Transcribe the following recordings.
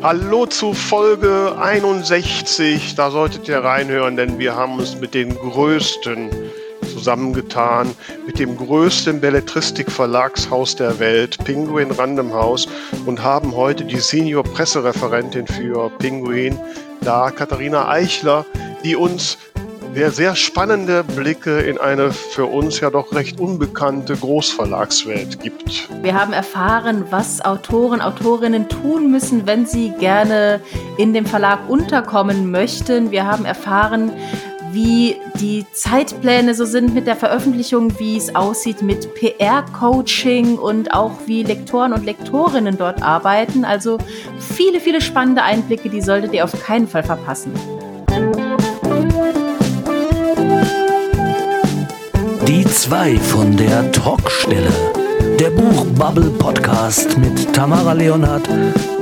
Hallo zu Folge 61. Da solltet ihr reinhören, denn wir haben uns mit den größten zusammengetan, mit dem größten Belletristik-Verlagshaus der Welt, Penguin Random House, und haben heute die Senior Pressereferentin für Penguin da, Katharina Eichler, die uns der sehr spannende Blicke in eine für uns ja doch recht unbekannte Großverlagswelt gibt. Wir haben erfahren, was Autoren, Autorinnen tun müssen, wenn sie gerne in dem Verlag unterkommen möchten. Wir haben erfahren, wie die Zeitpläne so sind mit der Veröffentlichung, wie es aussieht mit PR-Coaching und auch wie Lektoren und Lektorinnen dort arbeiten. Also viele, viele spannende Einblicke, die solltet ihr auf keinen Fall verpassen. Die zwei von der Talkstelle. Der Buchbubble Podcast mit Tamara Leonhardt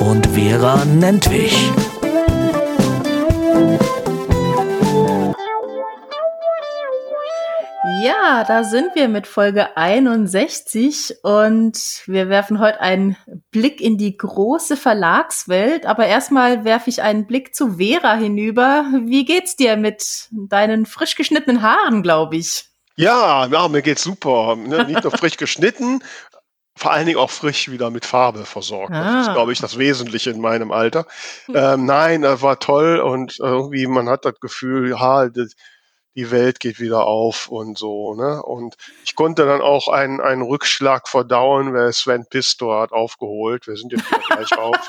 und Vera Nentwich. Ja, da sind wir mit Folge 61 und wir werfen heute einen Blick in die große Verlagswelt. Aber erstmal werfe ich einen Blick zu Vera hinüber. Wie geht's dir mit deinen frisch geschnittenen Haaren, glaube ich? Ja, ja, mir geht's super. Ne? Nicht nur frisch geschnitten, vor allen Dingen auch frisch wieder mit Farbe versorgt. Ah. Das ist, ah. glaube ich, das Wesentliche in meinem Alter. Hm. Ähm, nein, äh, war toll und irgendwie man hat das Gefühl, ja, die Welt geht wieder auf und so. Ne? Und ich konnte dann auch einen, einen Rückschlag verdauen, weil Sven Pistor hat aufgeholt. Wir sind jetzt gleich auf.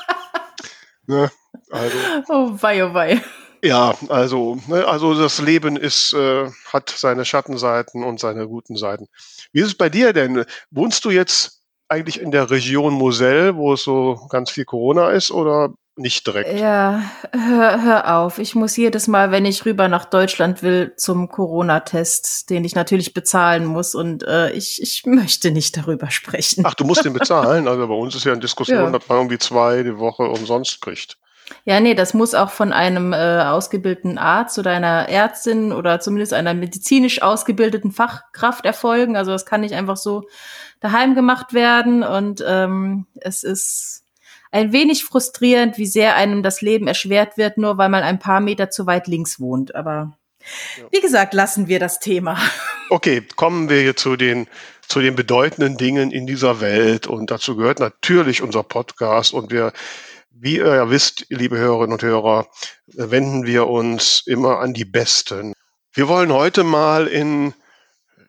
Ne? Also. Oh wei, oh wei. Ja, also, ne, also das Leben ist, äh, hat seine Schattenseiten und seine guten Seiten. Wie ist es bei dir denn? Wohnst du jetzt eigentlich in der Region Moselle, wo es so ganz viel Corona ist, oder nicht direkt? Ja, hör, hör auf. Ich muss jedes Mal, wenn ich rüber nach Deutschland will, zum Corona-Test, den ich natürlich bezahlen muss. Und äh, ich, ich möchte nicht darüber sprechen. Ach, du musst den bezahlen? Also bei uns ist ja eine Diskussion, ja. dass man irgendwie zwei die Woche umsonst kriegt. Ja, nee, das muss auch von einem äh, ausgebildeten Arzt oder einer Ärztin oder zumindest einer medizinisch ausgebildeten Fachkraft erfolgen. Also das kann nicht einfach so daheim gemacht werden. Und ähm, es ist ein wenig frustrierend, wie sehr einem das Leben erschwert wird, nur weil man ein paar Meter zu weit links wohnt. Aber ja. wie gesagt, lassen wir das Thema. Okay, kommen wir zu den zu den bedeutenden Dingen in dieser Welt. Und dazu gehört natürlich unser Podcast. Und wir wie ihr ja wisst, liebe Hörerinnen und Hörer, wenden wir uns immer an die Besten. Wir wollen heute mal in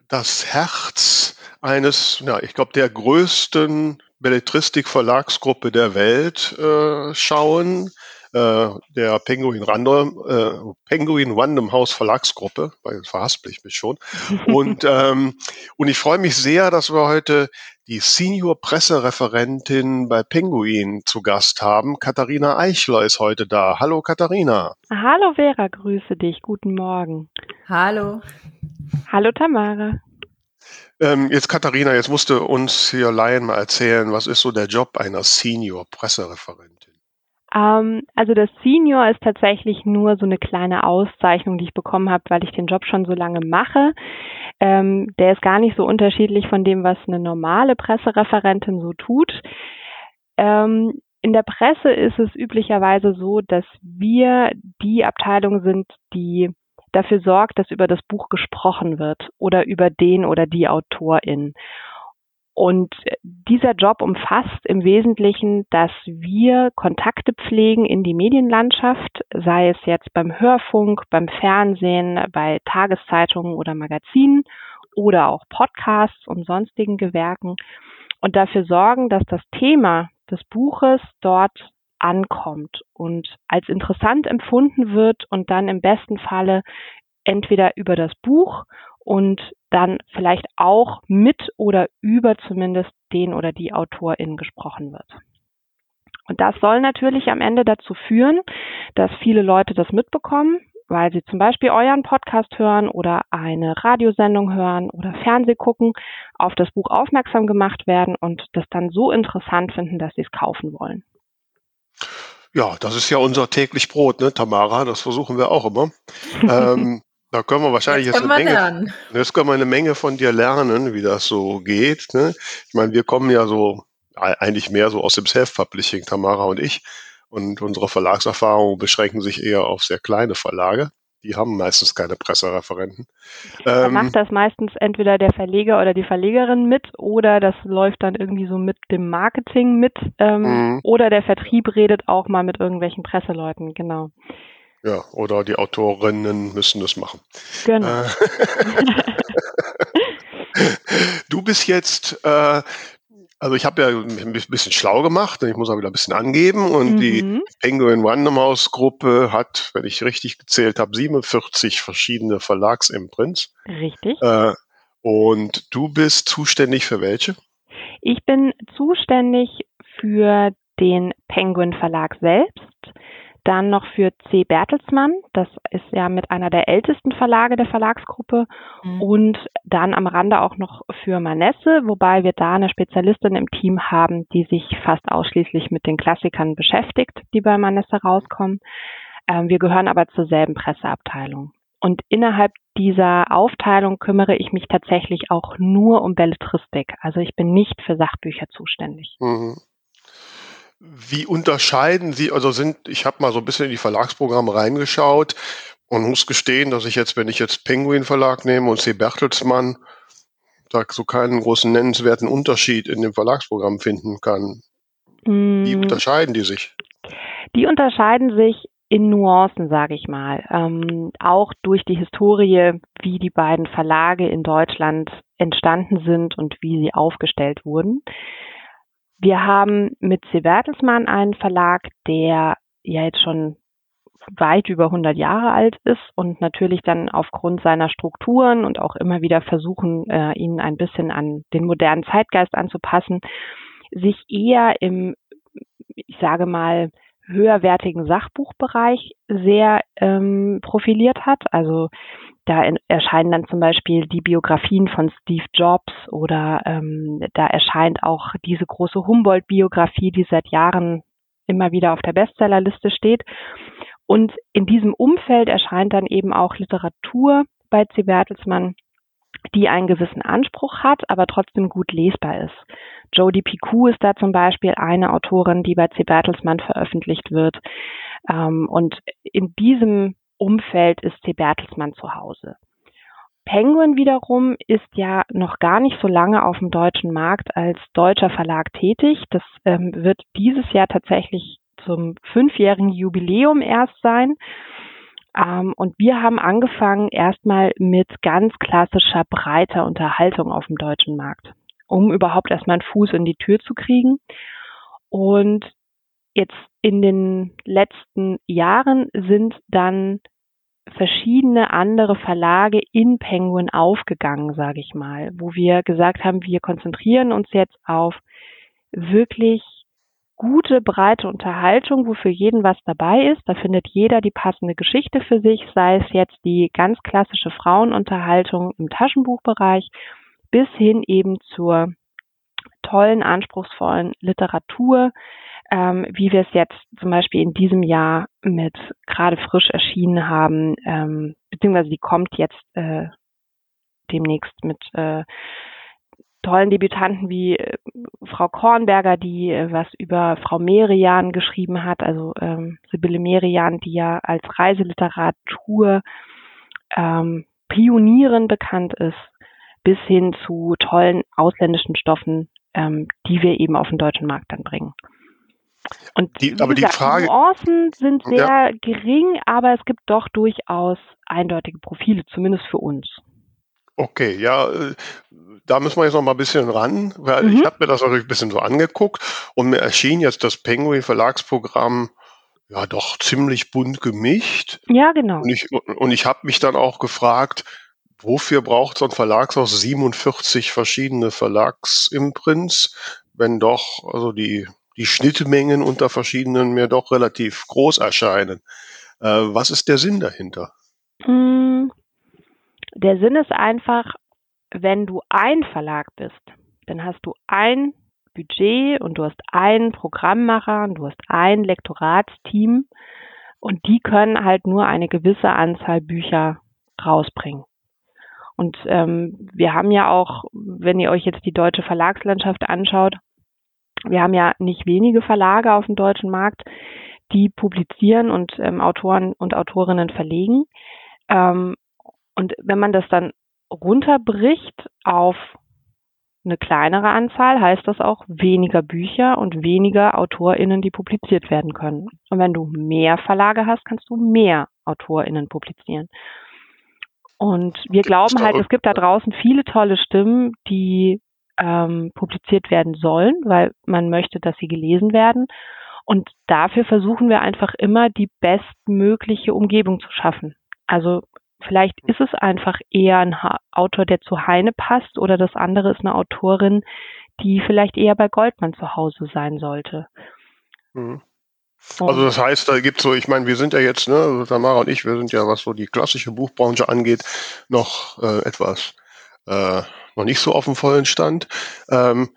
das Herz eines, ja, ich glaube, der größten Belletristik-Verlagsgruppe der Welt äh, schauen, äh, der Penguin Random, äh, Penguin Random House Verlagsgruppe, weil verhaspel ich mich schon. Und, ähm, und ich freue mich sehr, dass wir heute die Senior Pressereferentin bei Penguin zu Gast haben. Katharina Eichler ist heute da. Hallo Katharina. Hallo Vera, grüße dich. Guten Morgen. Hallo. Hallo Tamara. Ähm, jetzt Katharina, jetzt musst du uns hier Laien mal erzählen, was ist so der Job einer Senior Pressereferentin? Ähm, also das Senior ist tatsächlich nur so eine kleine Auszeichnung, die ich bekommen habe, weil ich den Job schon so lange mache. Ähm, der ist gar nicht so unterschiedlich von dem, was eine normale Pressereferentin so tut. Ähm, in der Presse ist es üblicherweise so, dass wir die Abteilung sind, die dafür sorgt, dass über das Buch gesprochen wird oder über den oder die Autorin. Und dieser Job umfasst im Wesentlichen, dass wir Kontakte pflegen in die Medienlandschaft, sei es jetzt beim Hörfunk, beim Fernsehen, bei Tageszeitungen oder Magazinen oder auch Podcasts und sonstigen Gewerken und dafür sorgen, dass das Thema des Buches dort ankommt und als interessant empfunden wird und dann im besten Falle entweder über das Buch und dann vielleicht auch mit oder über zumindest den oder die Autorin gesprochen wird. Und das soll natürlich am Ende dazu führen, dass viele Leute das mitbekommen, weil sie zum Beispiel euren Podcast hören oder eine Radiosendung hören oder Fernseh gucken, auf das Buch aufmerksam gemacht werden und das dann so interessant finden, dass sie es kaufen wollen. Ja, das ist ja unser täglich Brot, ne, Tamara? Das versuchen wir auch immer. ähm, da können wir wahrscheinlich jetzt, jetzt eine Menge, lernen. jetzt können wir eine Menge von dir lernen, wie das so geht. Ne? Ich meine, wir kommen ja so eigentlich mehr so aus dem Self-Publishing, Tamara und ich. Und unsere Verlagserfahrungen beschränken sich eher auf sehr kleine Verlage. Die haben meistens keine Pressereferenten. Da ähm, macht das meistens entweder der Verleger oder die Verlegerin mit oder das läuft dann irgendwie so mit dem Marketing mit ähm, mhm. oder der Vertrieb redet auch mal mit irgendwelchen Presseleuten, genau. Ja, oder die Autorinnen müssen das machen. Genau. Äh, du bist jetzt äh, also ich habe ja ein bisschen schlau gemacht, ich muss auch wieder ein bisschen angeben und mhm. die Penguin Random House Gruppe hat, wenn ich richtig gezählt habe, 47 verschiedene Verlagsimprints. Richtig. Äh, und du bist zuständig für welche? Ich bin zuständig für den Penguin Verlag selbst, dann noch für C. Bertelsmann, das ist ja mit einer der ältesten Verlage der Verlagsgruppe. Mhm. Und dann am Rande auch noch für Manesse, wobei wir da eine Spezialistin im Team haben, die sich fast ausschließlich mit den Klassikern beschäftigt, die bei Manesse rauskommen. Ähm, wir gehören aber zur selben Presseabteilung. Und innerhalb dieser Aufteilung kümmere ich mich tatsächlich auch nur um Belletristik. Also ich bin nicht für Sachbücher zuständig. Mhm. Wie unterscheiden Sie, also sind, ich habe mal so ein bisschen in die Verlagsprogramme reingeschaut und muss gestehen, dass ich jetzt, wenn ich jetzt Penguin Verlag nehme und C. Bertelsmann, da so keinen großen nennenswerten Unterschied in dem Verlagsprogramm finden kann. Wie mm. unterscheiden die sich? Die unterscheiden sich in Nuancen, sage ich mal. Ähm, auch durch die Historie, wie die beiden Verlage in Deutschland entstanden sind und wie sie aufgestellt wurden. Wir haben mit C. Bertelsmann einen Verlag, der ja jetzt schon weit über 100 Jahre alt ist und natürlich dann aufgrund seiner Strukturen und auch immer wieder versuchen, äh, ihn ein bisschen an den modernen Zeitgeist anzupassen, sich eher im, ich sage mal, höherwertigen Sachbuchbereich sehr ähm, profiliert hat. Also da erscheinen dann zum Beispiel die Biografien von Steve Jobs oder ähm, da erscheint auch diese große Humboldt-Biografie, die seit Jahren immer wieder auf der Bestsellerliste steht. Und in diesem Umfeld erscheint dann eben auch Literatur bei C. Bertelsmann, die einen gewissen Anspruch hat, aber trotzdem gut lesbar ist. Jodie Picou ist da zum Beispiel eine Autorin, die bei C. Bertelsmann veröffentlicht wird. Ähm, und in diesem Umfeld ist C. Bertelsmann zu Hause. Penguin wiederum ist ja noch gar nicht so lange auf dem deutschen Markt als deutscher Verlag tätig. Das ähm, wird dieses Jahr tatsächlich zum fünfjährigen Jubiläum erst sein. Ähm, und wir haben angefangen erstmal mit ganz klassischer breiter Unterhaltung auf dem deutschen Markt, um überhaupt erstmal einen Fuß in die Tür zu kriegen. Und jetzt in den letzten Jahren sind dann verschiedene andere Verlage in Penguin aufgegangen, sage ich mal, wo wir gesagt haben, wir konzentrieren uns jetzt auf wirklich gute, breite Unterhaltung, wo für jeden was dabei ist. Da findet jeder die passende Geschichte für sich, sei es jetzt die ganz klassische Frauenunterhaltung im Taschenbuchbereich bis hin eben zur tollen, anspruchsvollen Literatur, ähm, wie wir es jetzt zum Beispiel in diesem Jahr mit gerade frisch erschienen haben, ähm, beziehungsweise die kommt jetzt äh, demnächst mit äh, tollen Debütanten wie äh, Frau Kornberger, die äh, was über Frau Merian geschrieben hat, also ähm, Sibylle Merian, die ja als Reiseliteratur ähm, Pionierin bekannt ist, bis hin zu tollen ausländischen Stoffen, ähm, die wir eben auf den deutschen Markt dann bringen. Und die, aber gesagt, die Frage, Nuancen sind sehr ja. gering, aber es gibt doch durchaus eindeutige Profile, zumindest für uns. Okay, ja, äh, da müssen wir jetzt noch mal ein bisschen ran, weil mhm. ich habe mir das natürlich ein bisschen so angeguckt und mir erschien jetzt das Penguin Verlagsprogramm ja doch ziemlich bunt gemischt. Ja, genau. Und ich, und ich habe mich dann auch gefragt, wofür braucht so ein Verlagshaus 47 verschiedene Verlagsimprints, wenn doch also die die Schnittmengen unter verschiedenen mir doch relativ groß erscheinen. Äh, was ist der Sinn dahinter? Der Sinn ist einfach, wenn du ein Verlag bist, dann hast du ein Budget und du hast einen Programmmacher und du hast ein Lektoratsteam und die können halt nur eine gewisse Anzahl Bücher rausbringen. Und ähm, wir haben ja auch, wenn ihr euch jetzt die deutsche Verlagslandschaft anschaut, wir haben ja nicht wenige Verlage auf dem deutschen Markt, die publizieren und ähm, Autoren und Autorinnen verlegen. Ähm, und wenn man das dann runterbricht auf eine kleinere Anzahl, heißt das auch weniger Bücher und weniger AutorInnen, die publiziert werden können. Und wenn du mehr Verlage hast, kannst du mehr AutorInnen publizieren. Und wir glauben halt, es gibt da draußen viele tolle Stimmen, die ähm, publiziert werden sollen, weil man möchte, dass sie gelesen werden. Und dafür versuchen wir einfach immer die bestmögliche Umgebung zu schaffen. Also vielleicht ist es einfach eher ein Autor, der zu Heine passt oder das andere ist eine Autorin, die vielleicht eher bei Goldmann zu Hause sein sollte. Mhm. Also das heißt, da gibt so, ich meine, wir sind ja jetzt, ne, also Tamara und ich, wir sind ja, was so die klassische Buchbranche angeht, noch äh, etwas äh, noch nicht so auf dem vollen Stand. Ähm,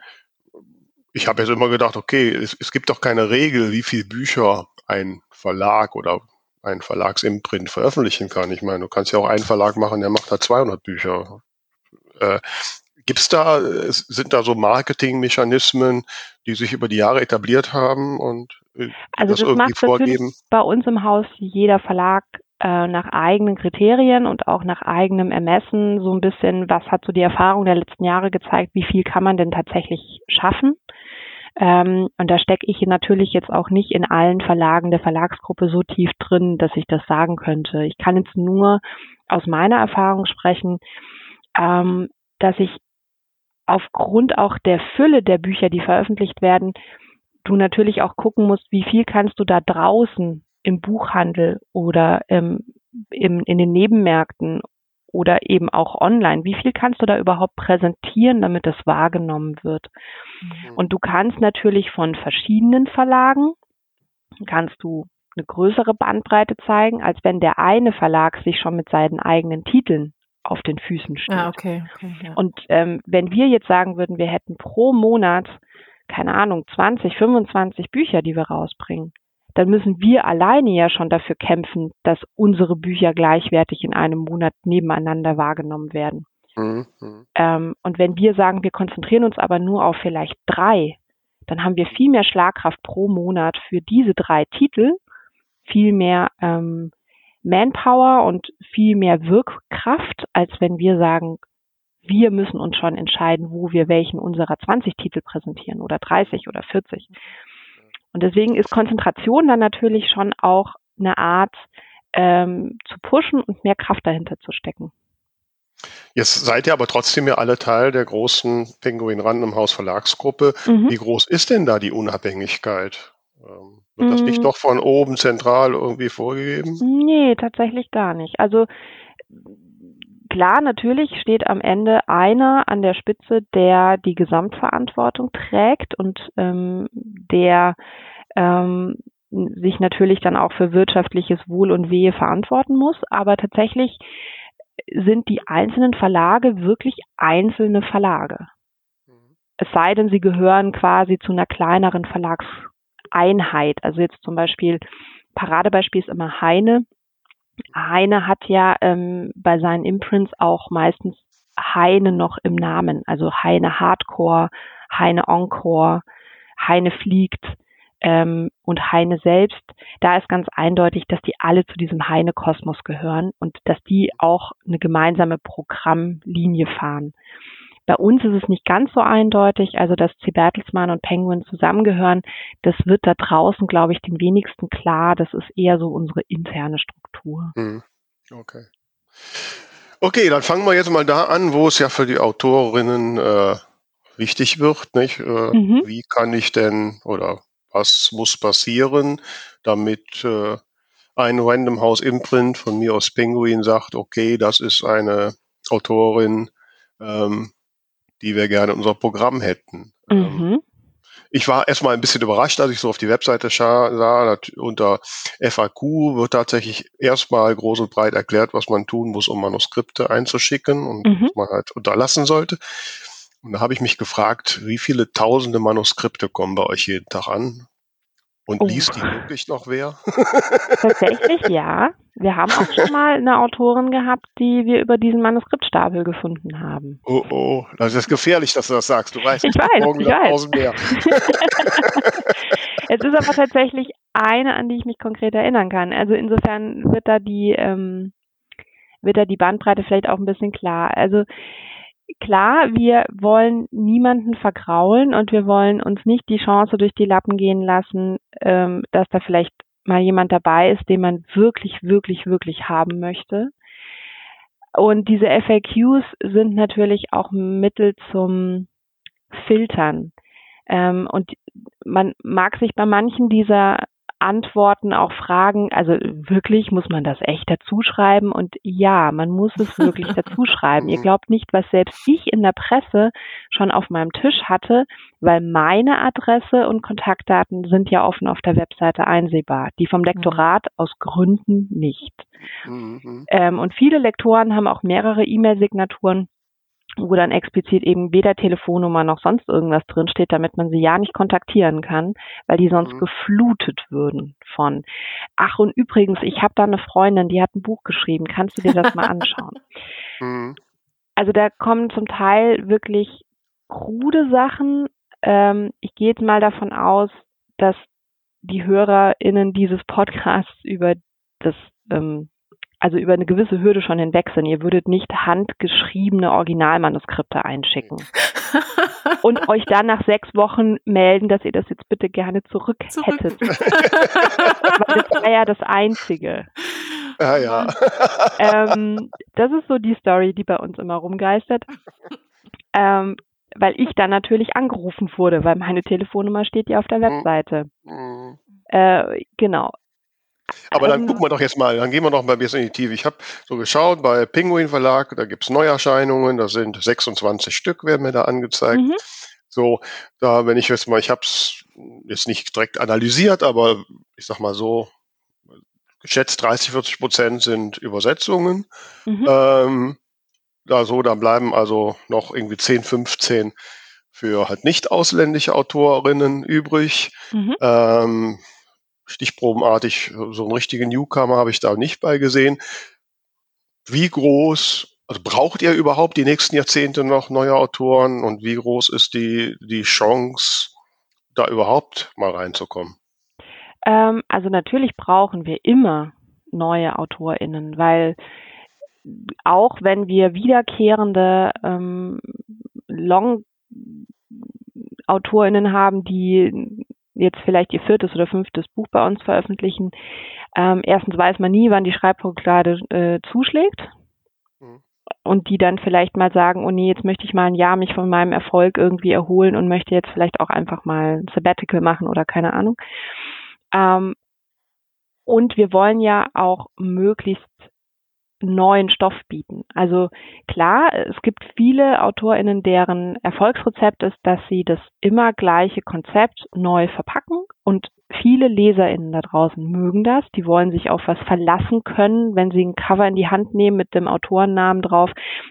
ich habe jetzt immer gedacht, okay, es, es gibt doch keine Regel, wie viele Bücher ein Verlag oder ein Verlagsimprint veröffentlichen kann. Ich meine, du kannst ja auch einen Verlag machen, der macht da 200 Bücher. Äh, Gibt's da, sind da so Marketingmechanismen, die sich über die Jahre etabliert haben und äh, also das, das irgendwie vorgeben? Bei uns im Haus jeder Verlag äh, nach eigenen Kriterien und auch nach eigenem Ermessen so ein bisschen, was hat so die Erfahrung der letzten Jahre gezeigt, wie viel kann man denn tatsächlich schaffen? Ähm, und da stecke ich natürlich jetzt auch nicht in allen Verlagen der Verlagsgruppe so tief drin, dass ich das sagen könnte. Ich kann jetzt nur aus meiner Erfahrung sprechen, ähm, dass ich aufgrund auch der Fülle der Bücher, die veröffentlicht werden, du natürlich auch gucken musst, wie viel kannst du da draußen im Buchhandel oder ähm, im, in den Nebenmärkten oder eben auch online. Wie viel kannst du da überhaupt präsentieren, damit das wahrgenommen wird? Mhm. Und du kannst natürlich von verschiedenen Verlagen, kannst du eine größere Bandbreite zeigen, als wenn der eine Verlag sich schon mit seinen eigenen Titeln auf den Füßen steht. Ah, okay. okay ja. Und ähm, wenn wir jetzt sagen würden, wir hätten pro Monat, keine Ahnung, 20, 25 Bücher, die wir rausbringen, dann müssen wir alleine ja schon dafür kämpfen, dass unsere Bücher gleichwertig in einem Monat nebeneinander wahrgenommen werden. Mhm. Ähm, und wenn wir sagen, wir konzentrieren uns aber nur auf vielleicht drei, dann haben wir viel mehr Schlagkraft pro Monat für diese drei Titel, viel mehr ähm, Manpower und viel mehr Wirkkraft, als wenn wir sagen, wir müssen uns schon entscheiden, wo wir welchen unserer 20 Titel präsentieren oder 30 oder 40. Und deswegen ist Konzentration dann natürlich schon auch eine Art ähm, zu pushen und mehr Kraft dahinter zu stecken. Jetzt seid ihr aber trotzdem ja alle Teil der großen Penguin Random House Verlagsgruppe. Mhm. Wie groß ist denn da die Unabhängigkeit? Ähm, wird mhm. das nicht mhm. doch von oben zentral irgendwie vorgegeben? Nee, tatsächlich gar nicht. Also klar, natürlich steht am Ende einer an der Spitze, der die Gesamtverantwortung trägt und ähm, der ähm, sich natürlich dann auch für wirtschaftliches Wohl und Wehe verantworten muss. Aber tatsächlich sind die einzelnen Verlage wirklich einzelne Verlage. Es sei denn, sie gehören quasi zu einer kleineren Verlagseinheit. Also jetzt zum Beispiel, Paradebeispiel ist immer Heine. Heine hat ja ähm, bei seinen Imprints auch meistens Heine noch im Namen, also Heine Hardcore, Heine Encore, Heine fliegt ähm, und Heine selbst. Da ist ganz eindeutig, dass die alle zu diesem Heine-Kosmos gehören und dass die auch eine gemeinsame Programmlinie fahren. Bei uns ist es nicht ganz so eindeutig, also dass C. Bertelsmann und Penguin zusammengehören. Das wird da draußen, glaube ich, den wenigsten klar. Das ist eher so unsere interne Struktur. Mhm. Okay. Okay, dann fangen wir jetzt mal da an, wo es ja für die Autorinnen äh, wichtig wird. Nicht? Äh, mhm. Wie kann ich denn oder was muss passieren, damit äh, ein Random House Imprint von mir aus Penguin sagt, okay, das ist eine Autorin, ähm, die wir gerne in unser Programm hätten. Ähm, mhm. Ich war erstmal ein bisschen überrascht, als ich so auf die Webseite sah. Unter FAQ wird tatsächlich erstmal groß und breit erklärt, was man tun muss, um Manuskripte einzuschicken und mhm. was man halt unterlassen sollte. Und da habe ich mich gefragt, wie viele tausende Manuskripte kommen bei euch jeden Tag an? Und oh. liest die wirklich noch wer? Tatsächlich ja. Wir haben auch schon mal eine Autorin gehabt, die wir über diesen Manuskriptstapel gefunden haben. Oh, oh, das ist gefährlich, dass du das sagst. Du weißt, ich weiß, morgen ich weiß. mehr. es ist aber tatsächlich eine, an die ich mich konkret erinnern kann. Also insofern wird da die, ähm, wird da die Bandbreite vielleicht auch ein bisschen klar. Also klar, wir wollen niemanden vergraulen und wir wollen uns nicht die Chance durch die Lappen gehen lassen, ähm, dass da vielleicht mal jemand dabei ist, den man wirklich, wirklich, wirklich haben möchte. Und diese FAQs sind natürlich auch Mittel zum Filtern. Ähm, und man mag sich bei manchen dieser Antworten auch fragen, also wirklich muss man das echt dazu schreiben? Und ja, man muss es wirklich dazu schreiben. Ihr glaubt nicht, was selbst ich in der Presse schon auf meinem Tisch hatte, weil meine Adresse und Kontaktdaten sind ja offen auf der Webseite einsehbar. Die vom Lektorat aus Gründen nicht. Mhm. Ähm, und viele Lektoren haben auch mehrere E-Mail-Signaturen wo dann explizit eben weder Telefonnummer noch sonst irgendwas drinsteht, damit man sie ja nicht kontaktieren kann, weil die sonst mhm. geflutet würden von, ach und übrigens, ich habe da eine Freundin, die hat ein Buch geschrieben, kannst du dir das mal anschauen? Mhm. Also da kommen zum Teil wirklich krude Sachen. Ähm, ich gehe jetzt mal davon aus, dass die HörerInnen dieses Podcasts über das ähm, also über eine gewisse Hürde schon hinweg sind. Ihr würdet nicht handgeschriebene Originalmanuskripte einschicken und euch dann nach sechs Wochen melden, dass ihr das jetzt bitte gerne zurück, zurück. hättet. Weil das war ja das Einzige. Ja, ja. Ähm, das ist so die Story, die bei uns immer rumgeistert. Ähm, weil ich dann natürlich angerufen wurde, weil meine Telefonnummer steht ja auf der mhm. Webseite. Mhm. Äh, genau. Aber dann gucken wir doch jetzt mal, dann gehen wir noch mal ein bisschen in die Tiefe. Ich habe so geschaut bei Penguin Verlag, da gibt es Neuerscheinungen, da sind 26 Stück, werden mir da angezeigt. Mhm. So, da, wenn ich jetzt mal, ich habe es jetzt nicht direkt analysiert, aber ich sag mal so, geschätzt 30, 40 Prozent sind Übersetzungen. Mhm. Ähm, da so, da bleiben also noch irgendwie 10, 15 für halt nicht ausländische Autorinnen übrig. Mhm. Ähm, stichprobenartig, so einen richtigen Newcomer habe ich da nicht bei gesehen. Wie groß, also braucht ihr überhaupt die nächsten Jahrzehnte noch neue Autoren und wie groß ist die, die Chance, da überhaupt mal reinzukommen? Ähm, also natürlich brauchen wir immer neue AutorInnen, weil auch wenn wir wiederkehrende ähm, Long-AutorInnen haben, die jetzt vielleicht ihr viertes oder fünftes Buch bei uns veröffentlichen. Ähm, erstens weiß man nie, wann die Schreibblockade äh, zuschlägt. Mhm. Und die dann vielleicht mal sagen, oh nee, jetzt möchte ich mal ein Jahr mich von meinem Erfolg irgendwie erholen und möchte jetzt vielleicht auch einfach mal ein Sabbatical machen oder keine Ahnung. Ähm, und wir wollen ja auch möglichst neuen Stoff bieten. Also klar, es gibt viele AutorInnen, deren Erfolgsrezept ist, dass sie das immer gleiche Konzept neu verpacken und viele LeserInnen da draußen mögen das. Die wollen sich auf was verlassen können, wenn sie ein Cover in die Hand nehmen mit dem Autorennamen drauf,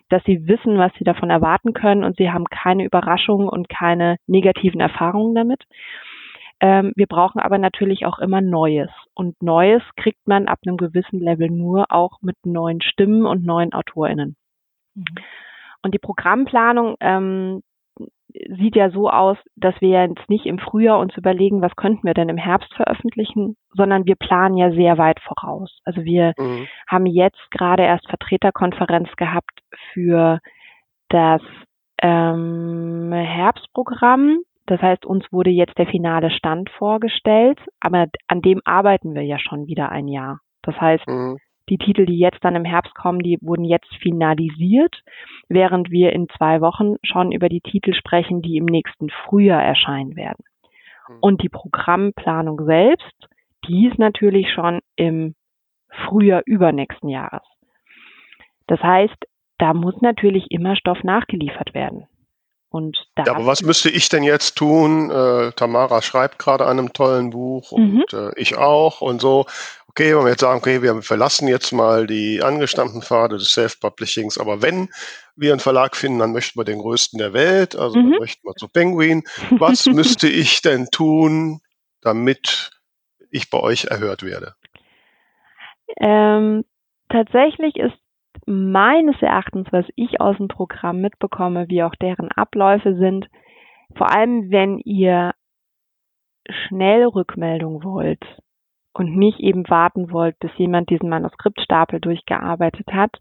dass sie wissen, was sie davon erwarten können und sie haben keine Überraschungen und keine negativen Erfahrungen damit. Ähm, wir brauchen aber natürlich auch immer Neues. Und Neues kriegt man ab einem gewissen Level nur auch mit neuen Stimmen und neuen AutorInnen. Mhm. Und die Programmplanung ähm, sieht ja so aus, dass wir jetzt nicht im Frühjahr uns überlegen, was könnten wir denn im Herbst veröffentlichen, sondern wir planen ja sehr weit voraus. Also wir mhm. haben jetzt gerade erst Vertreterkonferenz gehabt für das ähm, Herbstprogramm das heißt, uns wurde jetzt der finale Stand vorgestellt, aber an dem arbeiten wir ja schon wieder ein Jahr. Das heißt, mhm. die Titel, die jetzt dann im Herbst kommen, die wurden jetzt finalisiert, während wir in zwei Wochen schon über die Titel sprechen, die im nächsten Frühjahr erscheinen werden. Mhm. Und die Programmplanung selbst, die ist natürlich schon im Frühjahr übernächsten Jahres. Das heißt, da muss natürlich immer Stoff nachgeliefert werden. Und da ja, aber was müsste ich denn jetzt tun? Äh, Tamara schreibt gerade an einem tollen Buch und mhm. äh, ich auch und so. Okay, wenn wir jetzt sagen, okay, wir verlassen jetzt mal die angestammten Pfade des Self-Publishings, aber wenn wir einen Verlag finden, dann möchten wir den größten der Welt, also mhm. dann möchten wir zu Penguin. Was müsste ich denn tun, damit ich bei euch erhört werde? Ähm, tatsächlich ist meines Erachtens, was ich aus dem Programm mitbekomme, wie auch deren Abläufe sind, vor allem wenn ihr schnell Rückmeldung wollt, und nicht eben warten wollt, bis jemand diesen Manuskriptstapel durchgearbeitet hat,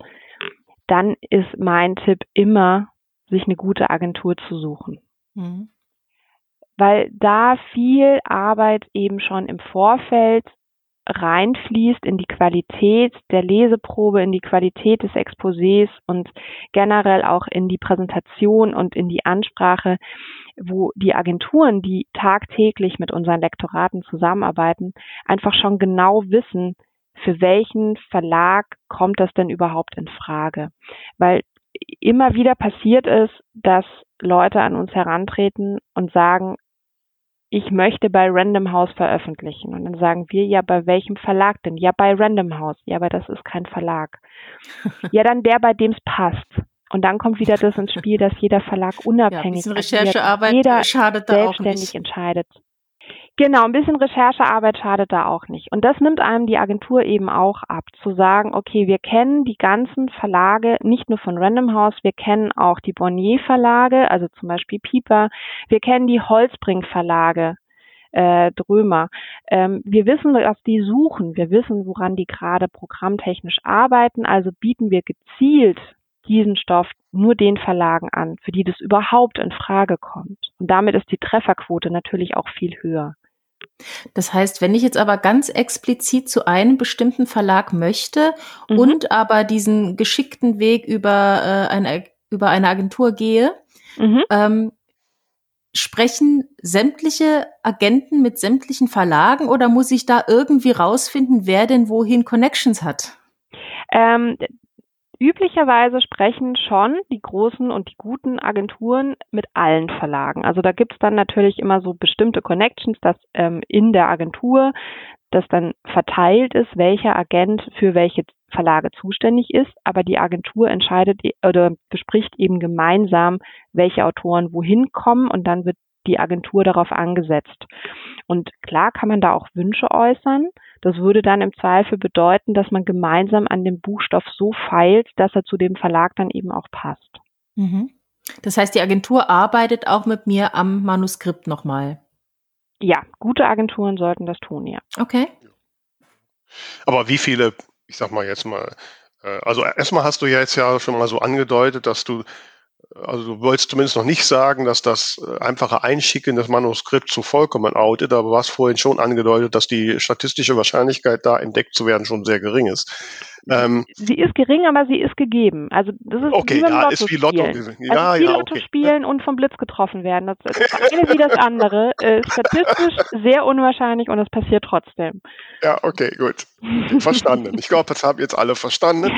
dann ist mein Tipp immer, sich eine gute Agentur zu suchen. Mhm. Weil da viel Arbeit eben schon im Vorfeld reinfließt in die Qualität der Leseprobe, in die Qualität des Exposés und generell auch in die Präsentation und in die Ansprache, wo die Agenturen, die tagtäglich mit unseren Lektoraten zusammenarbeiten, einfach schon genau wissen, für welchen Verlag kommt das denn überhaupt in Frage? Weil immer wieder passiert es, dass Leute an uns herantreten und sagen, ich möchte bei Random House veröffentlichen. Und dann sagen wir, ja, bei welchem Verlag denn? Ja, bei Random House. Ja, aber das ist kein Verlag. ja, dann der, bei dem es passt. Und dann kommt wieder das ins Spiel, dass jeder Verlag unabhängig ja, Recherchearbeit jeder schadet da selbstständig entscheidet. Genau, ein bisschen Recherchearbeit schadet da auch nicht. Und das nimmt einem die Agentur eben auch ab, zu sagen, okay, wir kennen die ganzen Verlage, nicht nur von Random House, wir kennen auch die Bonnier Verlage, also zum Beispiel Pieper, wir kennen die Holzbrink Verlage, äh, Drömer. Ähm, wir wissen, was die suchen, wir wissen, woran die gerade programmtechnisch arbeiten, also bieten wir gezielt diesen Stoff nur den Verlagen an, für die das überhaupt in Frage kommt. Und damit ist die Trefferquote natürlich auch viel höher. Das heißt, wenn ich jetzt aber ganz explizit zu einem bestimmten Verlag möchte mhm. und aber diesen geschickten Weg über, äh, eine, über eine Agentur gehe, mhm. ähm, sprechen sämtliche Agenten mit sämtlichen Verlagen oder muss ich da irgendwie rausfinden, wer denn wohin Connections hat? Ähm, Üblicherweise sprechen schon die großen und die guten Agenturen mit allen Verlagen. Also da gibt es dann natürlich immer so bestimmte Connections, dass ähm, in der Agentur das dann verteilt ist, welcher Agent für welche Verlage zuständig ist, aber die Agentur entscheidet e-, oder bespricht eben gemeinsam, welche Autoren wohin kommen und dann wird die Agentur darauf angesetzt. Und klar kann man da auch Wünsche äußern. Das würde dann im Zweifel bedeuten, dass man gemeinsam an dem Buchstoff so feilt, dass er zu dem Verlag dann eben auch passt. Mhm. Das heißt, die Agentur arbeitet auch mit mir am Manuskript nochmal. Ja, gute Agenturen sollten das tun, ja. Okay. Aber wie viele, ich sag mal jetzt mal, äh, also erstmal hast du ja jetzt ja schon mal so angedeutet, dass du also du wolltest zumindest noch nicht sagen, dass das äh, einfache Einschicken des Manuskripts zu vollkommen outet, aber du hast vorhin schon angedeutet, dass die statistische Wahrscheinlichkeit, da entdeckt zu werden, schon sehr gering ist. Ähm, sie ist gering, aber sie ist gegeben. Also das ist okay, wie beim ja, Lotto ist wie Lotto. Also ja, wie ja, Lotto okay. spielen und vom Blitz getroffen werden. Das, das eine wie das andere. Äh, statistisch sehr unwahrscheinlich und es passiert trotzdem. Ja, okay, gut. Verstanden. Ich glaube, das haben jetzt alle verstanden.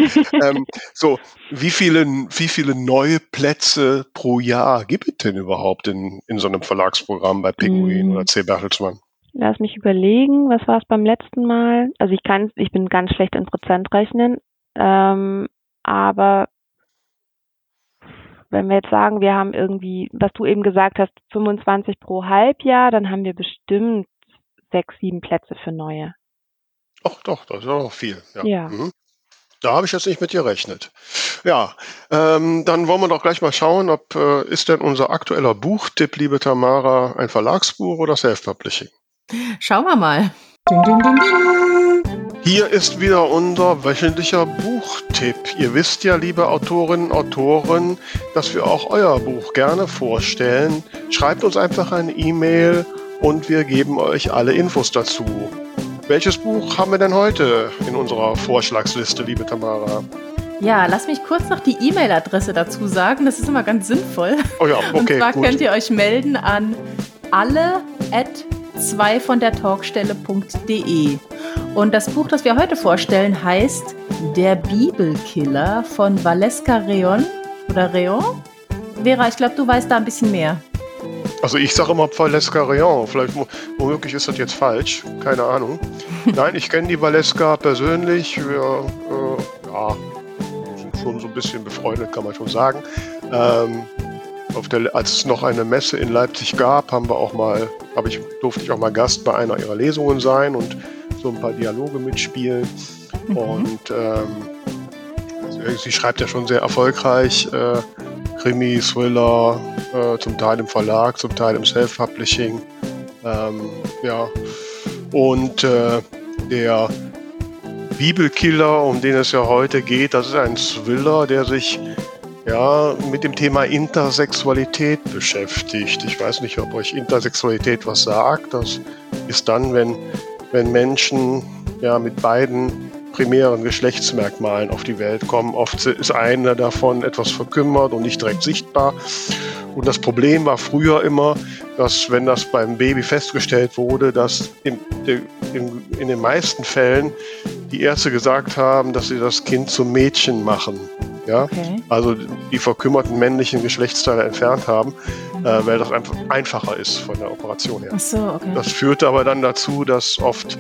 ähm, so, wie viele, wie viele neue Plätze pro Jahr gibt es denn überhaupt in, in so einem Verlagsprogramm bei Pinguin mm. oder C. Bertelsmann? Lass mich überlegen, was war es beim letzten Mal? Also ich kann, ich bin ganz schlecht in Prozent rechnen, ähm, aber wenn wir jetzt sagen, wir haben irgendwie, was du eben gesagt hast, 25 pro Halbjahr, dann haben wir bestimmt sechs, sieben Plätze für neue. Ach doch, das ist auch noch viel. Ja. ja. Mhm. Da habe ich jetzt nicht mit gerechnet. Ja, ähm, dann wollen wir doch gleich mal schauen, ob äh, ist denn unser aktueller Buchtipp, liebe Tamara, ein Verlagsbuch oder Self-Publishing? Schauen wir mal. Hier ist wieder unser wöchentlicher Buchtipp. Ihr wisst ja, liebe Autorinnen und Autoren, dass wir auch euer Buch gerne vorstellen. Schreibt uns einfach eine E-Mail und wir geben euch alle Infos dazu. Welches Buch haben wir denn heute in unserer Vorschlagsliste, liebe Tamara? Ja, lass mich kurz noch die E-Mail-Adresse dazu sagen. Das ist immer ganz sinnvoll. Oh ja, okay. Und zwar gut. könnt ihr euch melden an alle at 2 von der Talkstelle.de. Und das Buch, das wir heute vorstellen, heißt Der Bibelkiller von Valeska Reon oder Reon. Vera, ich glaube, du weißt da ein bisschen mehr. Also ich sage immer Valeska Reon. Vielleicht womöglich ist das jetzt falsch. Keine Ahnung. Nein, ich kenne die Valeska persönlich. Wir äh, ja, sind schon so ein bisschen befreundet, kann man schon sagen. Ähm, der, als es noch eine Messe in Leipzig gab, haben wir auch mal, habe ich, durfte ich auch mal Gast bei einer ihrer Lesungen sein und so ein paar Dialoge mitspielen. Mhm. Und ähm, sie schreibt ja schon sehr erfolgreich äh, Krimi, Thriller, äh, zum Teil im Verlag, zum Teil im Self-Publishing. Ähm, ja. Und äh, der Bibelkiller, um den es ja heute geht, das ist ein Thriller, der sich ja, mit dem Thema Intersexualität beschäftigt. Ich weiß nicht, ob euch Intersexualität was sagt. Das ist dann, wenn, wenn Menschen ja, mit beiden primären Geschlechtsmerkmalen auf die Welt kommen. Oft ist einer davon etwas verkümmert und nicht direkt sichtbar. Und das Problem war früher immer, dass wenn das beim Baby festgestellt wurde, dass in, in, in den meisten Fällen die Ärzte gesagt haben, dass sie das Kind zum Mädchen machen. Ja? Okay. Also die verkümmerten männlichen Geschlechtsteile entfernt haben, mhm. äh, weil das einfach einfacher ist von der Operation her. Ach so, okay. Das führte aber dann dazu, dass oft,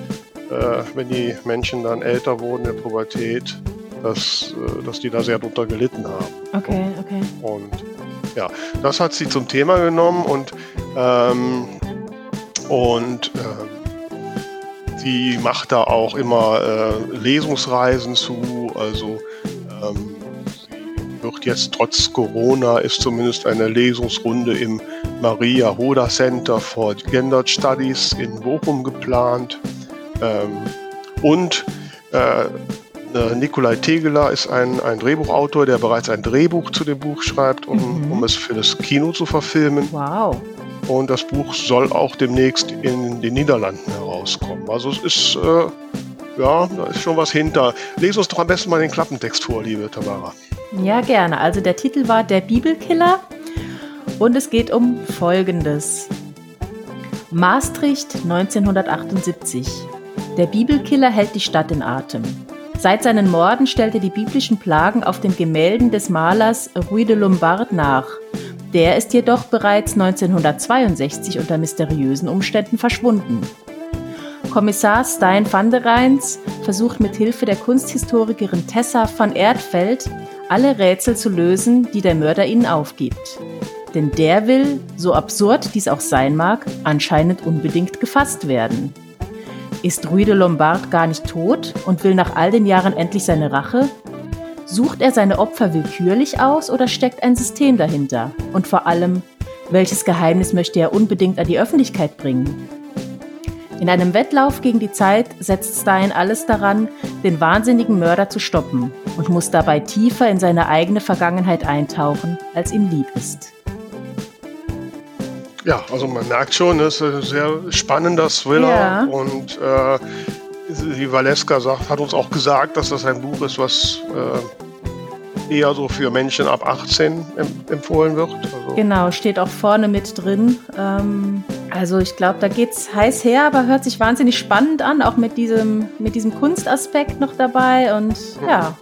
äh, wenn die Menschen dann älter wurden in der Pubertät, dass, äh, dass die da sehr drunter gelitten haben. Okay, okay. Und ja, das hat sie zum Thema genommen und, ähm, und äh, sie macht da auch immer äh, Lesungsreisen zu, also ähm, wird jetzt trotz Corona ist zumindest eine Lesungsrunde im Maria Hoda Center for Gender Studies in Bochum geplant. Ähm, und äh, äh, Nikolai Tegeler ist ein, ein Drehbuchautor, der bereits ein Drehbuch zu dem Buch schreibt, um, mhm. um es für das Kino zu verfilmen. Wow. Und das Buch soll auch demnächst in den Niederlanden herauskommen. Also es ist, äh, ja, da ist schon was hinter. Lese uns doch am besten mal den Klappentext vor, liebe Tamara. Ja, gerne. Also der Titel war Der Bibelkiller und es geht um Folgendes. Maastricht 1978. Der Bibelkiller hält die Stadt in Atem. Seit seinen Morden stellt er die biblischen Plagen auf den Gemälden des Malers Rui de Lombard nach. Der ist jedoch bereits 1962 unter mysteriösen Umständen verschwunden. Kommissar Stein van der Reins versucht mit Hilfe der Kunsthistorikerin Tessa van Erdfeld alle Rätsel zu lösen, die der Mörder ihnen aufgibt. Denn der will, so absurd dies auch sein mag, anscheinend unbedingt gefasst werden. Ist Rui de Lombard gar nicht tot und will nach all den Jahren endlich seine Rache? Sucht er seine Opfer willkürlich aus oder steckt ein System dahinter? Und vor allem, welches Geheimnis möchte er unbedingt an die Öffentlichkeit bringen? In einem Wettlauf gegen die Zeit setzt Stein alles daran, den wahnsinnigen Mörder zu stoppen und muss dabei tiefer in seine eigene Vergangenheit eintauchen, als ihm lieb ist. Ja, also man merkt schon, es ist ein sehr spannender Thriller ja. und äh, die Valeska sagt, hat uns auch gesagt, dass das ein Buch ist, was äh, eher so für Menschen ab 18 empfohlen wird. Also genau, steht auch vorne mit drin. Ähm, also ich glaube, da geht es heiß her, aber hört sich wahnsinnig spannend an, auch mit diesem, mit diesem Kunstaspekt noch dabei und hm. ja.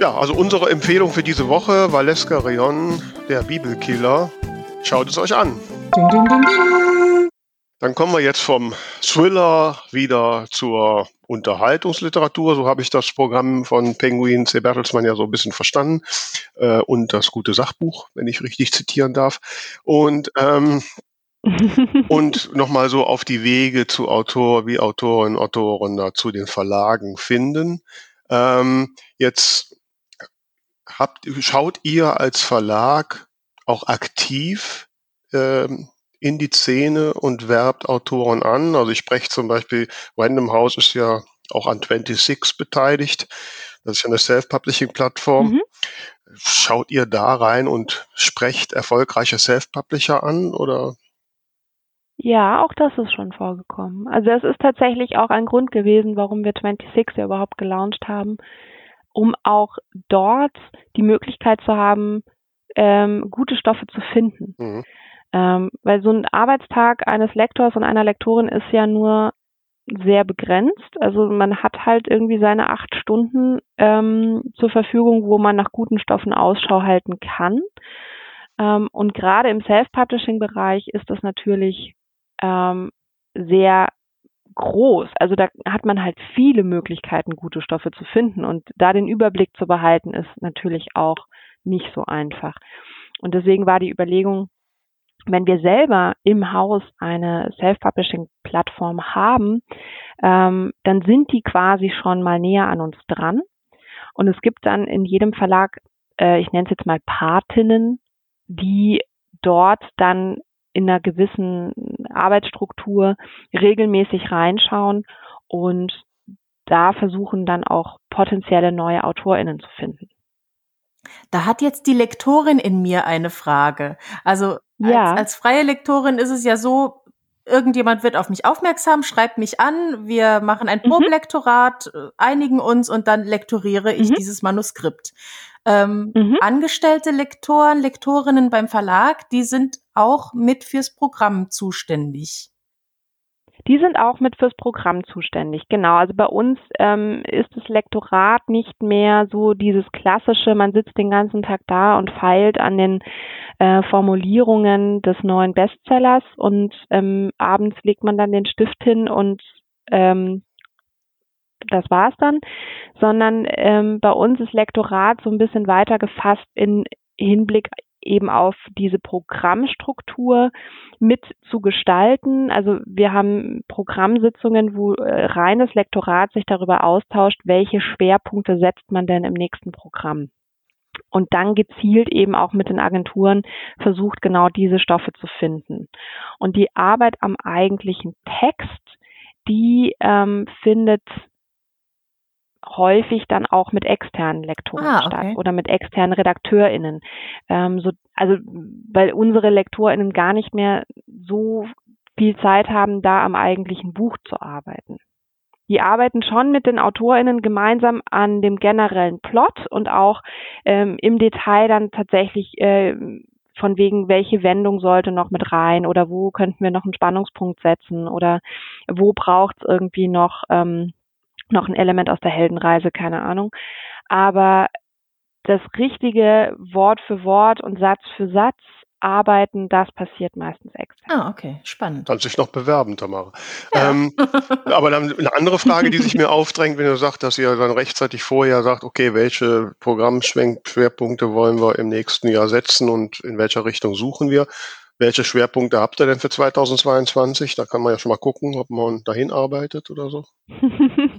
Ja, also unsere Empfehlung für diese Woche, Valeska Rion, der Bibelkiller, Schaut es euch an. Ding, ding, ding, Dann kommen wir jetzt vom Thriller wieder zur Unterhaltungsliteratur. So habe ich das Programm von Penguin C. Bertelsmann ja so ein bisschen verstanden. Äh, und das gute Sachbuch, wenn ich richtig zitieren darf. Und ähm, und nochmal so auf die Wege zu Autor, wie Autorinnen und Autoren da zu den Verlagen finden. Ähm, jetzt habt, schaut ihr als Verlag auch aktiv ähm, in die Szene und werbt Autoren an. Also ich spreche zum Beispiel, Random House ist ja auch an 26 beteiligt. Das ist ja eine Self-Publishing-Plattform. Mhm. Schaut ihr da rein und sprecht erfolgreiche Self-Publisher an oder? Ja, auch das ist schon vorgekommen. Also es ist tatsächlich auch ein Grund gewesen, warum wir 26 ja überhaupt gelauncht haben, um auch dort die Möglichkeit zu haben, ähm, gute Stoffe zu finden. Mhm. Ähm, weil so ein Arbeitstag eines Lektors und einer Lektorin ist ja nur sehr begrenzt. Also man hat halt irgendwie seine acht Stunden ähm, zur Verfügung, wo man nach guten Stoffen Ausschau halten kann. Ähm, und gerade im Self-Publishing-Bereich ist das natürlich ähm, sehr groß. Also da hat man halt viele Möglichkeiten, gute Stoffe zu finden. Und da den Überblick zu behalten, ist natürlich auch nicht so einfach. Und deswegen war die Überlegung, wenn wir selber im Haus eine Self-Publishing-Plattform haben, ähm, dann sind die quasi schon mal näher an uns dran. Und es gibt dann in jedem Verlag, äh, ich nenne es jetzt mal Patinnen, die dort dann in einer gewissen Arbeitsstruktur regelmäßig reinschauen und da versuchen dann auch potenzielle neue AutorInnen zu finden. Da hat jetzt die Lektorin in mir eine Frage. Also ja. als, als freie Lektorin ist es ja so, irgendjemand wird auf mich aufmerksam, schreibt mich an, wir machen ein mhm. Probelektorat, mhm. einigen uns und dann lektoriere ich mhm. dieses Manuskript. Ähm, mhm. Angestellte Lektoren, Lektorinnen beim Verlag, die sind auch mit fürs Programm zuständig. Die sind auch mit fürs Programm zuständig, genau. Also bei uns ähm, ist das Lektorat nicht mehr so dieses klassische, man sitzt den ganzen Tag da und feilt an den äh, Formulierungen des neuen Bestsellers und ähm, abends legt man dann den Stift hin und ähm, das war's dann, sondern ähm, bei uns ist Lektorat so ein bisschen weiter gefasst in Hinblick eben auf diese Programmstruktur mit zu gestalten. Also wir haben Programmsitzungen, wo äh, reines Lektorat sich darüber austauscht, welche Schwerpunkte setzt man denn im nächsten Programm. Und dann gezielt eben auch mit den Agenturen versucht, genau diese Stoffe zu finden. Und die Arbeit am eigentlichen Text, die ähm, findet häufig dann auch mit externen Lektoren ah, okay. statt oder mit externen RedakteurInnen. Ähm, so, also weil unsere LektorInnen gar nicht mehr so viel Zeit haben, da am eigentlichen Buch zu arbeiten. Die arbeiten schon mit den AutorInnen gemeinsam an dem generellen Plot und auch ähm, im Detail dann tatsächlich äh, von wegen, welche Wendung sollte noch mit rein oder wo könnten wir noch einen Spannungspunkt setzen oder wo braucht es irgendwie noch ähm, noch ein Element aus der Heldenreise, keine Ahnung. Aber das richtige Wort für Wort und Satz für Satz arbeiten, das passiert meistens extern. Ah, okay, spannend. Kannst dich noch bewerben, Tamara. Ja. Ähm, aber dann eine andere Frage, die sich mir aufdrängt, wenn du sagst, dass ihr dann rechtzeitig vorher sagt, okay, welche Programmschwerpunkte wollen wir im nächsten Jahr setzen und in welcher Richtung suchen wir? Welche Schwerpunkte habt ihr denn für 2022? Da kann man ja schon mal gucken, ob man dahin arbeitet oder so.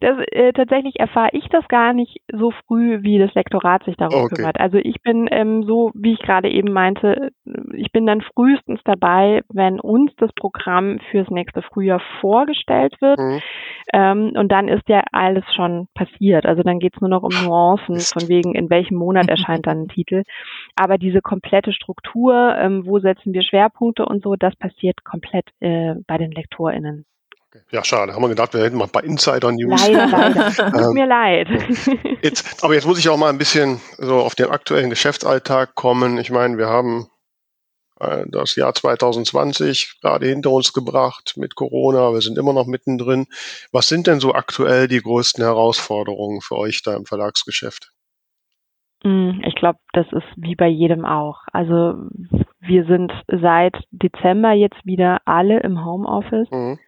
das, äh, tatsächlich erfahre ich das gar nicht so früh, wie das Lektorat sich darum okay. kümmert. Also ich bin ähm, so, wie ich gerade eben meinte, ich bin dann frühestens dabei, wenn uns das Programm fürs nächste Frühjahr vorgestellt wird. Mhm. Ähm, und dann ist ja alles schon passiert. Also dann geht es nur noch um Nuancen, von wegen, in welchem Monat erscheint dann ein Titel. Aber diese komplette Struktur, ähm, wo setzen wir Schwerpunkte und so, das passiert komplett äh, bei den LektorInnen. Ja, schade. Haben wir gedacht, wir hätten mal ein paar Insider-News. Leider, leider. Tut ähm, mir leid. Jetzt, aber jetzt muss ich auch mal ein bisschen so auf den aktuellen Geschäftsalltag kommen. Ich meine, wir haben äh, das Jahr 2020 gerade hinter uns gebracht mit Corona. Wir sind immer noch mittendrin. Was sind denn so aktuell die größten Herausforderungen für euch da im Verlagsgeschäft? Mm, ich glaube, das ist wie bei jedem auch. Also wir sind seit Dezember jetzt wieder alle im Homeoffice. Mhm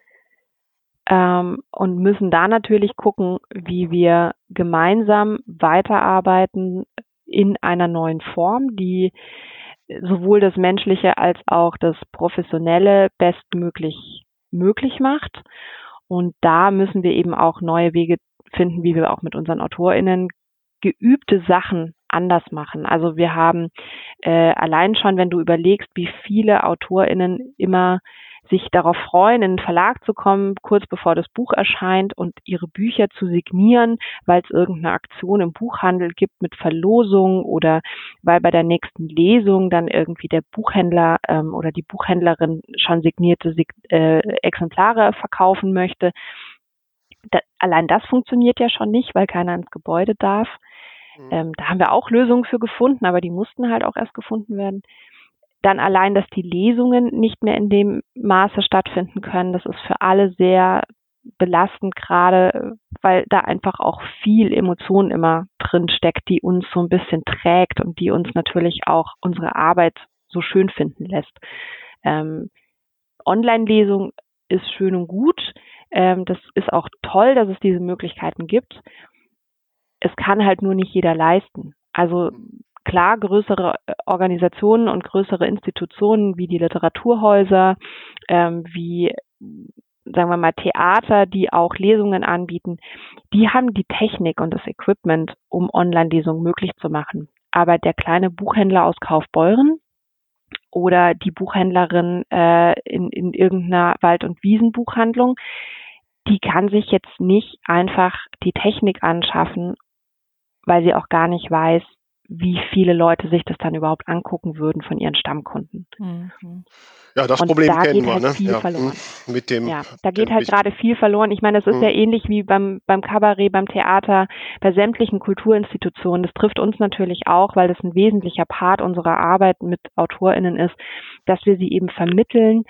ähm, und müssen da natürlich gucken, wie wir gemeinsam weiterarbeiten in einer neuen Form, die sowohl das Menschliche als auch das Professionelle bestmöglich möglich macht. Und da müssen wir eben auch neue Wege finden, wie wir auch mit unseren AutorInnen geübte Sachen anders machen. Also wir haben äh, allein schon, wenn du überlegst, wie viele AutorInnen immer sich darauf freuen, in den Verlag zu kommen, kurz bevor das Buch erscheint und ihre Bücher zu signieren, weil es irgendeine Aktion im Buchhandel gibt mit Verlosung oder weil bei der nächsten Lesung dann irgendwie der Buchhändler ähm, oder die Buchhändlerin schon signierte Sig äh, Exemplare verkaufen möchte. Da, allein das funktioniert ja schon nicht, weil keiner ins Gebäude darf. Mhm. Ähm, da haben wir auch Lösungen für gefunden, aber die mussten halt auch erst gefunden werden. Dann allein, dass die Lesungen nicht mehr in dem Maße stattfinden können, das ist für alle sehr belastend, gerade weil da einfach auch viel Emotion immer drin steckt, die uns so ein bisschen trägt und die uns natürlich auch unsere Arbeit so schön finden lässt. Ähm, Online-Lesung ist schön und gut. Ähm, das ist auch toll, dass es diese Möglichkeiten gibt. Es kann halt nur nicht jeder leisten. Also klar größere äh, Organisationen und größere Institutionen wie die Literaturhäuser, ähm, wie sagen wir mal Theater, die auch Lesungen anbieten, die haben die Technik und das Equipment, um Online-Lesungen möglich zu machen. Aber der kleine Buchhändler aus Kaufbeuren oder die Buchhändlerin äh, in, in irgendeiner Wald- und Wiesenbuchhandlung, die kann sich jetzt nicht einfach die Technik anschaffen, weil sie auch gar nicht weiß, wie viele Leute sich das dann überhaupt angucken würden von ihren Stammkunden. Mhm. Ja, das und Problem da kennen wir, halt ne? Viel ja, verloren. Hm, mit dem. Ja, da geht halt gerade viel verloren. Ich meine, das ist mhm. ja ähnlich wie beim, beim Kabarett, beim Theater, bei sämtlichen Kulturinstitutionen. Das trifft uns natürlich auch, weil das ein wesentlicher Part unserer Arbeit mit AutorInnen ist, dass wir sie eben vermitteln,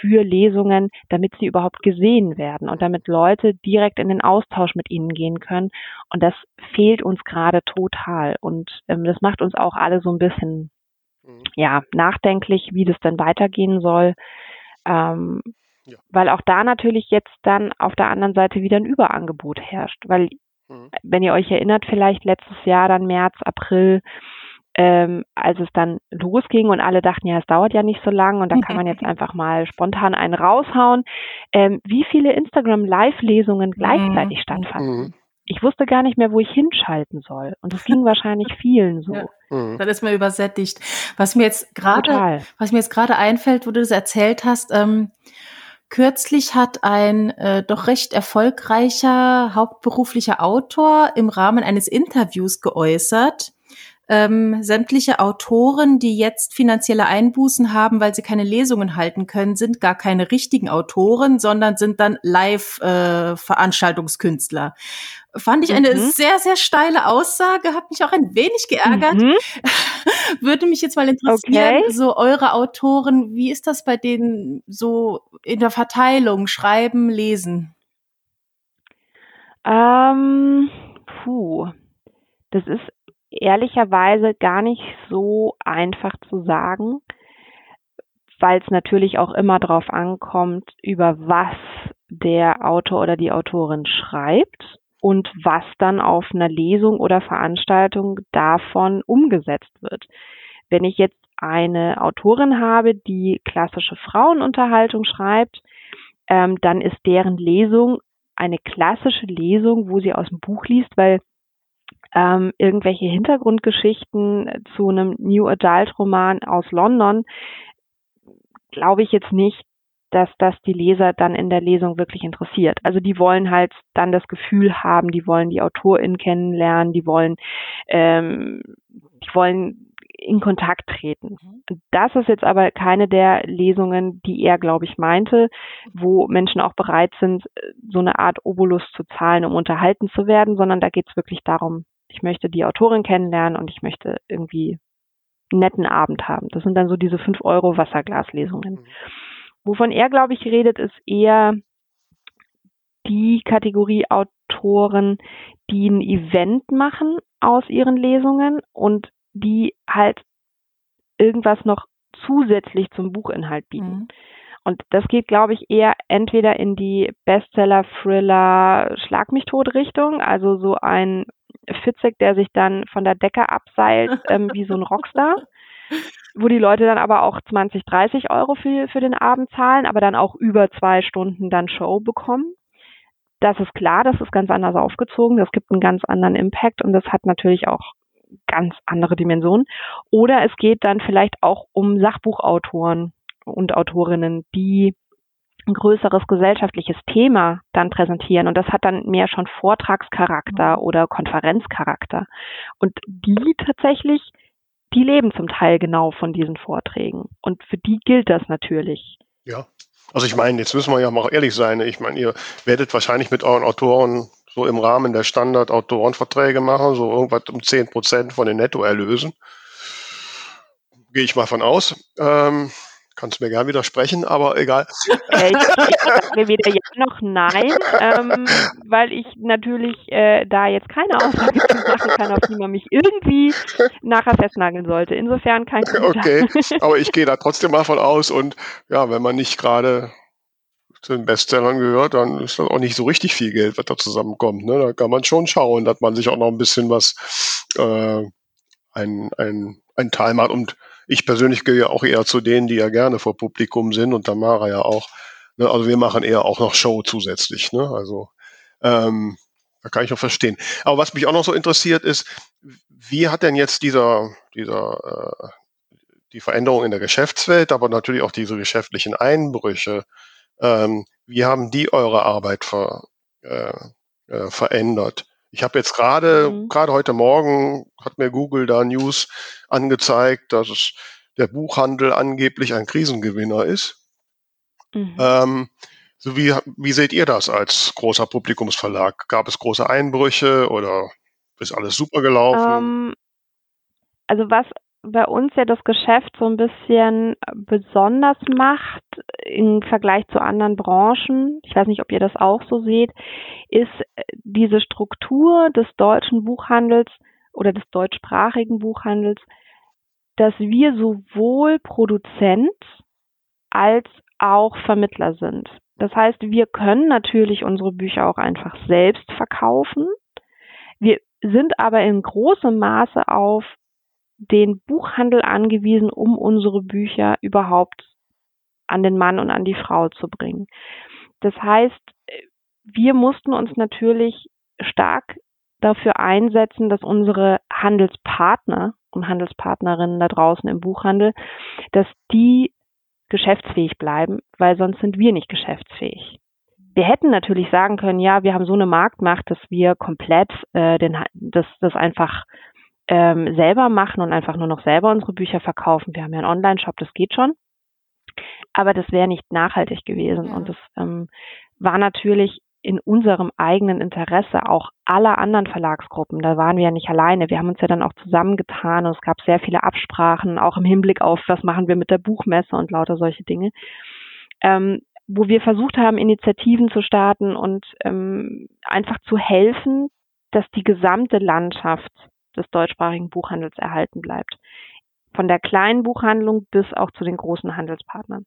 für Lesungen, damit sie überhaupt gesehen werden und damit Leute direkt in den Austausch mit ihnen gehen können. Und das fehlt uns gerade total. Und ähm, das macht uns auch alle so ein bisschen mhm. ja, nachdenklich, wie das denn weitergehen soll. Ähm, ja. Weil auch da natürlich jetzt dann auf der anderen Seite wieder ein Überangebot herrscht. Weil, mhm. wenn ihr euch erinnert, vielleicht letztes Jahr, dann März, April, ähm, als es dann losging und alle dachten, ja, es dauert ja nicht so lang und da kann man jetzt einfach mal spontan einen raushauen, ähm, wie viele Instagram-Live-Lesungen gleichzeitig mhm. stattfanden. Mhm. Ich wusste gar nicht mehr, wo ich hinschalten soll. Und das ging wahrscheinlich vielen so. Ja, mhm. Dann ist man übersättigt. Was mir jetzt gerade, was mir jetzt gerade einfällt, wo du das erzählt hast, ähm, Kürzlich hat ein äh, doch recht erfolgreicher hauptberuflicher Autor im Rahmen eines Interviews geäußert, ähm, sämtliche Autoren, die jetzt finanzielle Einbußen haben, weil sie keine Lesungen halten können, sind gar keine richtigen Autoren, sondern sind dann Live-Veranstaltungskünstler. Äh, Fand ich eine mhm. sehr, sehr steile Aussage, hat mich auch ein wenig geärgert. Mhm. Würde mich jetzt mal interessieren, okay. so eure Autoren, wie ist das bei denen so in der Verteilung, schreiben, lesen? Ähm, puh. Das ist ehrlicherweise gar nicht so einfach zu sagen, weil es natürlich auch immer darauf ankommt, über was der Autor oder die Autorin schreibt und was dann auf einer Lesung oder Veranstaltung davon umgesetzt wird. Wenn ich jetzt eine Autorin habe, die klassische Frauenunterhaltung schreibt, ähm, dann ist deren Lesung eine klassische Lesung, wo sie aus dem Buch liest, weil ähm, irgendwelche Hintergrundgeschichten zu einem New Adult Roman aus London, glaube ich jetzt nicht, dass das die Leser dann in der Lesung wirklich interessiert. Also die wollen halt dann das Gefühl haben, die wollen die Autorin kennenlernen, die wollen, ähm, die wollen in Kontakt treten. Mhm. Das ist jetzt aber keine der Lesungen, die er, glaube ich, meinte, wo Menschen auch bereit sind, so eine Art Obolus zu zahlen, um unterhalten zu werden, sondern da geht es wirklich darum, ich möchte die Autorin kennenlernen und ich möchte irgendwie einen netten Abend haben. Das sind dann so diese 5 Euro Wasserglaslesungen. Mhm. Wovon er, glaube ich, redet, ist eher die Kategorie Autoren, die ein Event machen aus ihren Lesungen und die halt irgendwas noch zusätzlich zum Buchinhalt bieten. Mhm. Und das geht, glaube ich, eher entweder in die Bestseller, Thriller, Schlag mich tot Richtung, also so ein Fitzek, der sich dann von der Decke abseilt, ähm, wie so ein Rockstar, wo die Leute dann aber auch 20, 30 Euro für, für den Abend zahlen, aber dann auch über zwei Stunden dann Show bekommen. Das ist klar, das ist ganz anders aufgezogen, das gibt einen ganz anderen Impact und das hat natürlich auch ganz andere Dimensionen. Oder es geht dann vielleicht auch um Sachbuchautoren und Autorinnen, die ein größeres gesellschaftliches Thema dann präsentieren. Und das hat dann mehr schon Vortragscharakter mhm. oder Konferenzcharakter. Und die tatsächlich, die leben zum Teil genau von diesen Vorträgen. Und für die gilt das natürlich. Ja. Also ich meine, jetzt müssen wir ja mal ehrlich sein. Ich meine, ihr werdet wahrscheinlich mit euren Autoren so im Rahmen der Standard-Autorenverträge machen, so irgendwas um 10 Prozent von den Nettoerlösen. Gehe ich mal von aus. Ähm, Kannst mir gern widersprechen, aber egal. Äh, ich sage weder ja noch nein, ähm, weil ich natürlich äh, da jetzt keine Aussage machen kann, auf die man mich irgendwie nachher festnageln sollte. Insofern kein Kommentar. Okay, aber ich gehe da trotzdem mal von aus und ja, wenn man nicht gerade zu den Bestsellern gehört, dann ist das auch nicht so richtig viel Geld, was da zusammenkommt. Ne? Da kann man schon schauen, dass man sich auch noch ein bisschen was äh, ein, ein, ein Teil macht und ich persönlich gehe ja auch eher zu denen, die ja gerne vor Publikum sind und Tamara ja auch. Ne? Also wir machen eher auch noch Show zusätzlich. Ne? Also ähm, da kann ich auch verstehen. Aber was mich auch noch so interessiert ist, wie hat denn jetzt dieser, dieser, äh, die Veränderung in der Geschäftswelt, aber natürlich auch diese geschäftlichen Einbrüche. Ähm, wie haben die eure Arbeit ver, äh, äh, verändert? Ich habe jetzt gerade, mhm. gerade heute Morgen hat mir Google da News angezeigt, dass es der Buchhandel angeblich ein Krisengewinner ist. Mhm. Ähm, so wie, wie seht ihr das als großer Publikumsverlag? Gab es große Einbrüche oder ist alles super gelaufen? Um, ähm, also was bei uns ja das Geschäft so ein bisschen besonders macht im Vergleich zu anderen Branchen, ich weiß nicht, ob ihr das auch so seht, ist diese Struktur des deutschen Buchhandels oder des deutschsprachigen Buchhandels, dass wir sowohl Produzent als auch Vermittler sind. Das heißt, wir können natürlich unsere Bücher auch einfach selbst verkaufen. Wir sind aber in großem Maße auf den Buchhandel angewiesen, um unsere Bücher überhaupt an den Mann und an die Frau zu bringen. Das heißt, wir mussten uns natürlich stark dafür einsetzen, dass unsere Handelspartner und Handelspartnerinnen da draußen im Buchhandel, dass die geschäftsfähig bleiben, weil sonst sind wir nicht geschäftsfähig. Wir hätten natürlich sagen können, ja, wir haben so eine Marktmacht, dass wir komplett äh, den, das, das einfach ähm, selber machen und einfach nur noch selber unsere Bücher verkaufen. Wir haben ja einen Online-Shop, das geht schon. Aber das wäre nicht nachhaltig gewesen. Und das ähm, war natürlich in unserem eigenen Interesse auch aller anderen Verlagsgruppen. Da waren wir ja nicht alleine. Wir haben uns ja dann auch zusammengetan und es gab sehr viele Absprachen, auch im Hinblick auf, was machen wir mit der Buchmesse und lauter solche Dinge. Ähm, wo wir versucht haben, Initiativen zu starten und ähm, einfach zu helfen, dass die gesamte Landschaft des deutschsprachigen Buchhandels erhalten bleibt. Von der kleinen Buchhandlung bis auch zu den großen Handelspartnern.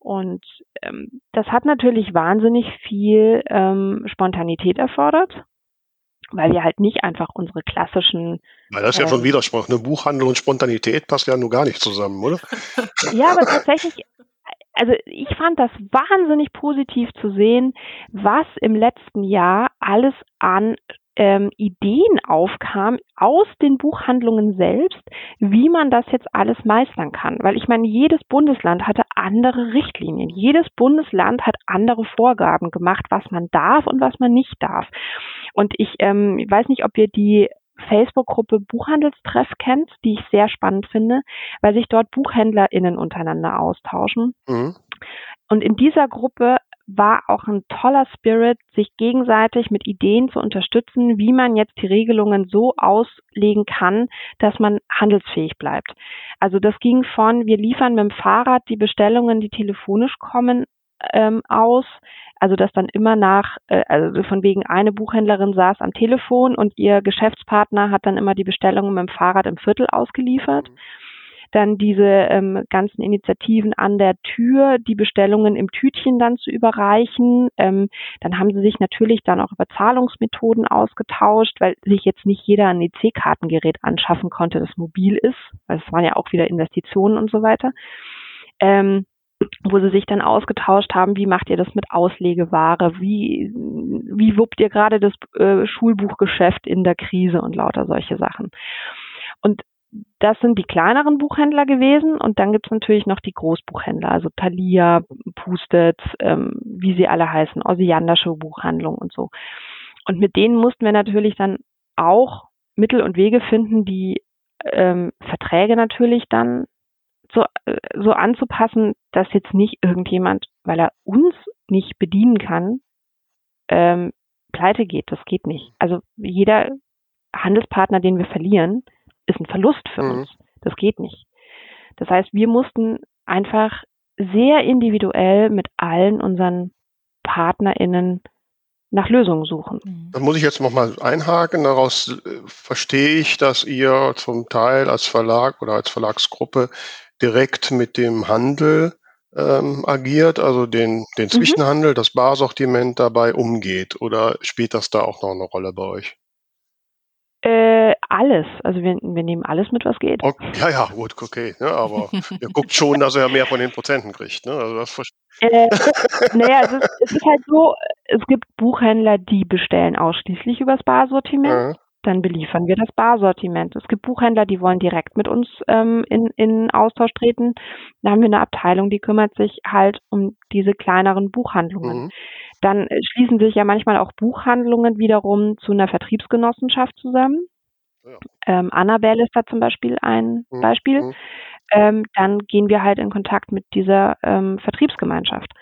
Und ähm, das hat natürlich wahnsinnig viel ähm, Spontanität erfordert, weil wir halt nicht einfach unsere klassischen. Weil das ist ja schon ähm, Widerspruch. Eine Buchhandel und Spontanität passt ja nur gar nicht zusammen, oder? ja, aber tatsächlich, also ich fand das wahnsinnig positiv zu sehen, was im letzten Jahr alles an ähm, Ideen aufkam aus den Buchhandlungen selbst, wie man das jetzt alles meistern kann. Weil ich meine, jedes Bundesland hatte andere Richtlinien. Jedes Bundesland hat andere Vorgaben gemacht, was man darf und was man nicht darf. Und ich ähm, weiß nicht, ob ihr die Facebook-Gruppe Buchhandelstreff kennt, die ich sehr spannend finde, weil sich dort BuchhändlerInnen untereinander austauschen. Mhm. Und in dieser Gruppe war auch ein toller Spirit, sich gegenseitig mit Ideen zu unterstützen, wie man jetzt die Regelungen so auslegen kann, dass man handelsfähig bleibt. Also das ging von, wir liefern mit dem Fahrrad die Bestellungen, die telefonisch kommen, ähm, aus. Also dass dann immer nach, äh, also von wegen eine Buchhändlerin saß am Telefon und ihr Geschäftspartner hat dann immer die Bestellungen mit dem Fahrrad im Viertel ausgeliefert. Mhm dann diese ähm, ganzen Initiativen an der Tür, die Bestellungen im Tütchen dann zu überreichen. Ähm, dann haben sie sich natürlich dann auch über Zahlungsmethoden ausgetauscht, weil sich jetzt nicht jeder ein EC-Kartengerät anschaffen konnte, das mobil ist, weil es waren ja auch wieder Investitionen und so weiter. Ähm, wo sie sich dann ausgetauscht haben, wie macht ihr das mit Auslegeware, wie, wie wuppt ihr gerade das äh, Schulbuchgeschäft in der Krise und lauter solche Sachen. Und das sind die kleineren Buchhändler gewesen und dann gibt es natürlich noch die Großbuchhändler, also Thalia, Pustet, ähm, wie sie alle heißen, Osiandische Buchhandlung und so. Und mit denen mussten wir natürlich dann auch Mittel und Wege finden, die ähm, Verträge natürlich dann so, äh, so anzupassen, dass jetzt nicht irgendjemand, weil er uns nicht bedienen kann, ähm, pleite geht. Das geht nicht. Also jeder Handelspartner, den wir verlieren, ist ein Verlust für mhm. uns. Das geht nicht. Das heißt, wir mussten einfach sehr individuell mit allen unseren PartnerInnen nach Lösungen suchen. Mhm. Da muss ich jetzt nochmal einhaken. Daraus äh, verstehe ich, dass ihr zum Teil als Verlag oder als Verlagsgruppe direkt mit dem Handel ähm, agiert, also den, den mhm. Zwischenhandel, mhm. das Barsortiment dabei umgeht. Oder spielt das da auch noch eine Rolle bei euch? Äh, alles. Also wir, wir nehmen alles mit, was geht. Okay, ja, ja, gut, okay. Ne, aber ihr guckt schon, dass er mehr von den Prozenten kriegt. Ne? Also das äh, naja, es ist, es ist halt so, es gibt Buchhändler, die bestellen ausschließlich übers Barsortiment. Ja. dann beliefern wir das Barsortiment. Es gibt Buchhändler, die wollen direkt mit uns ähm, in, in Austausch treten. Da haben wir eine Abteilung, die kümmert sich halt um diese kleineren Buchhandlungen. Mhm. Dann schließen sich ja manchmal auch Buchhandlungen wiederum zu einer Vertriebsgenossenschaft zusammen. Ja. Ähm, Annabelle ist da zum Beispiel ein mhm. Beispiel. Mhm. Ähm, dann gehen wir halt in Kontakt mit dieser ähm, Vertriebsgemeinschaft.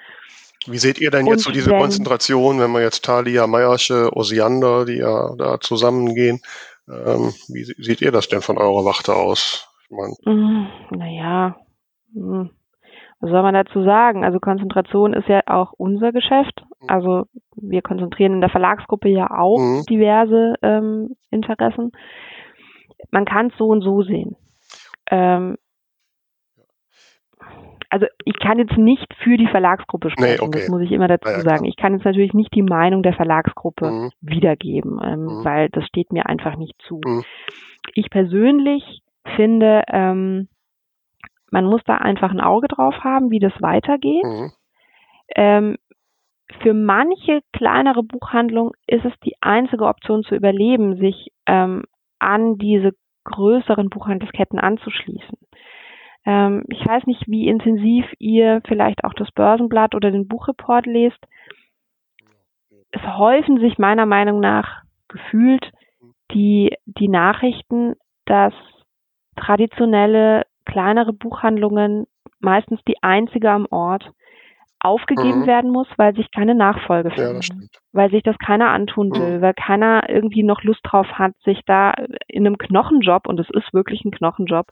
Wie seht ihr denn jetzt so diese wenn, Konzentration, wenn wir jetzt Thalia, Meiersche, Osiander, die ja da zusammengehen, ähm, wie seht ihr das denn von eurer Warte aus? Ich mein, mm, naja, mm, was soll man dazu sagen? Also Konzentration ist ja auch unser Geschäft. Mhm. Also wir konzentrieren in der Verlagsgruppe ja auch mhm. diverse ähm, Interessen. Man kann es so und so sehen. Ähm, also ich kann jetzt nicht für die Verlagsgruppe sprechen, nee, okay. das muss ich immer dazu ja, sagen. Ich kann jetzt natürlich nicht die Meinung der Verlagsgruppe mhm. wiedergeben, ähm, mhm. weil das steht mir einfach nicht zu. Mhm. Ich persönlich finde, ähm, man muss da einfach ein Auge drauf haben, wie das weitergeht. Mhm. Ähm, für manche kleinere Buchhandlungen ist es die einzige Option zu überleben, sich ähm, an diese größeren Buchhandelsketten anzuschließen. Ähm, ich weiß nicht, wie intensiv ihr vielleicht auch das Börsenblatt oder den Buchreport lest. Es häufen sich meiner Meinung nach gefühlt die, die Nachrichten, dass traditionelle kleinere Buchhandlungen, meistens die einzige am Ort, aufgegeben mhm. werden muss, weil sich keine Nachfolge findet. Ja, weil sich das keiner antun will, mhm. weil keiner irgendwie noch Lust drauf hat, sich da in einem Knochenjob, und es ist wirklich ein Knochenjob,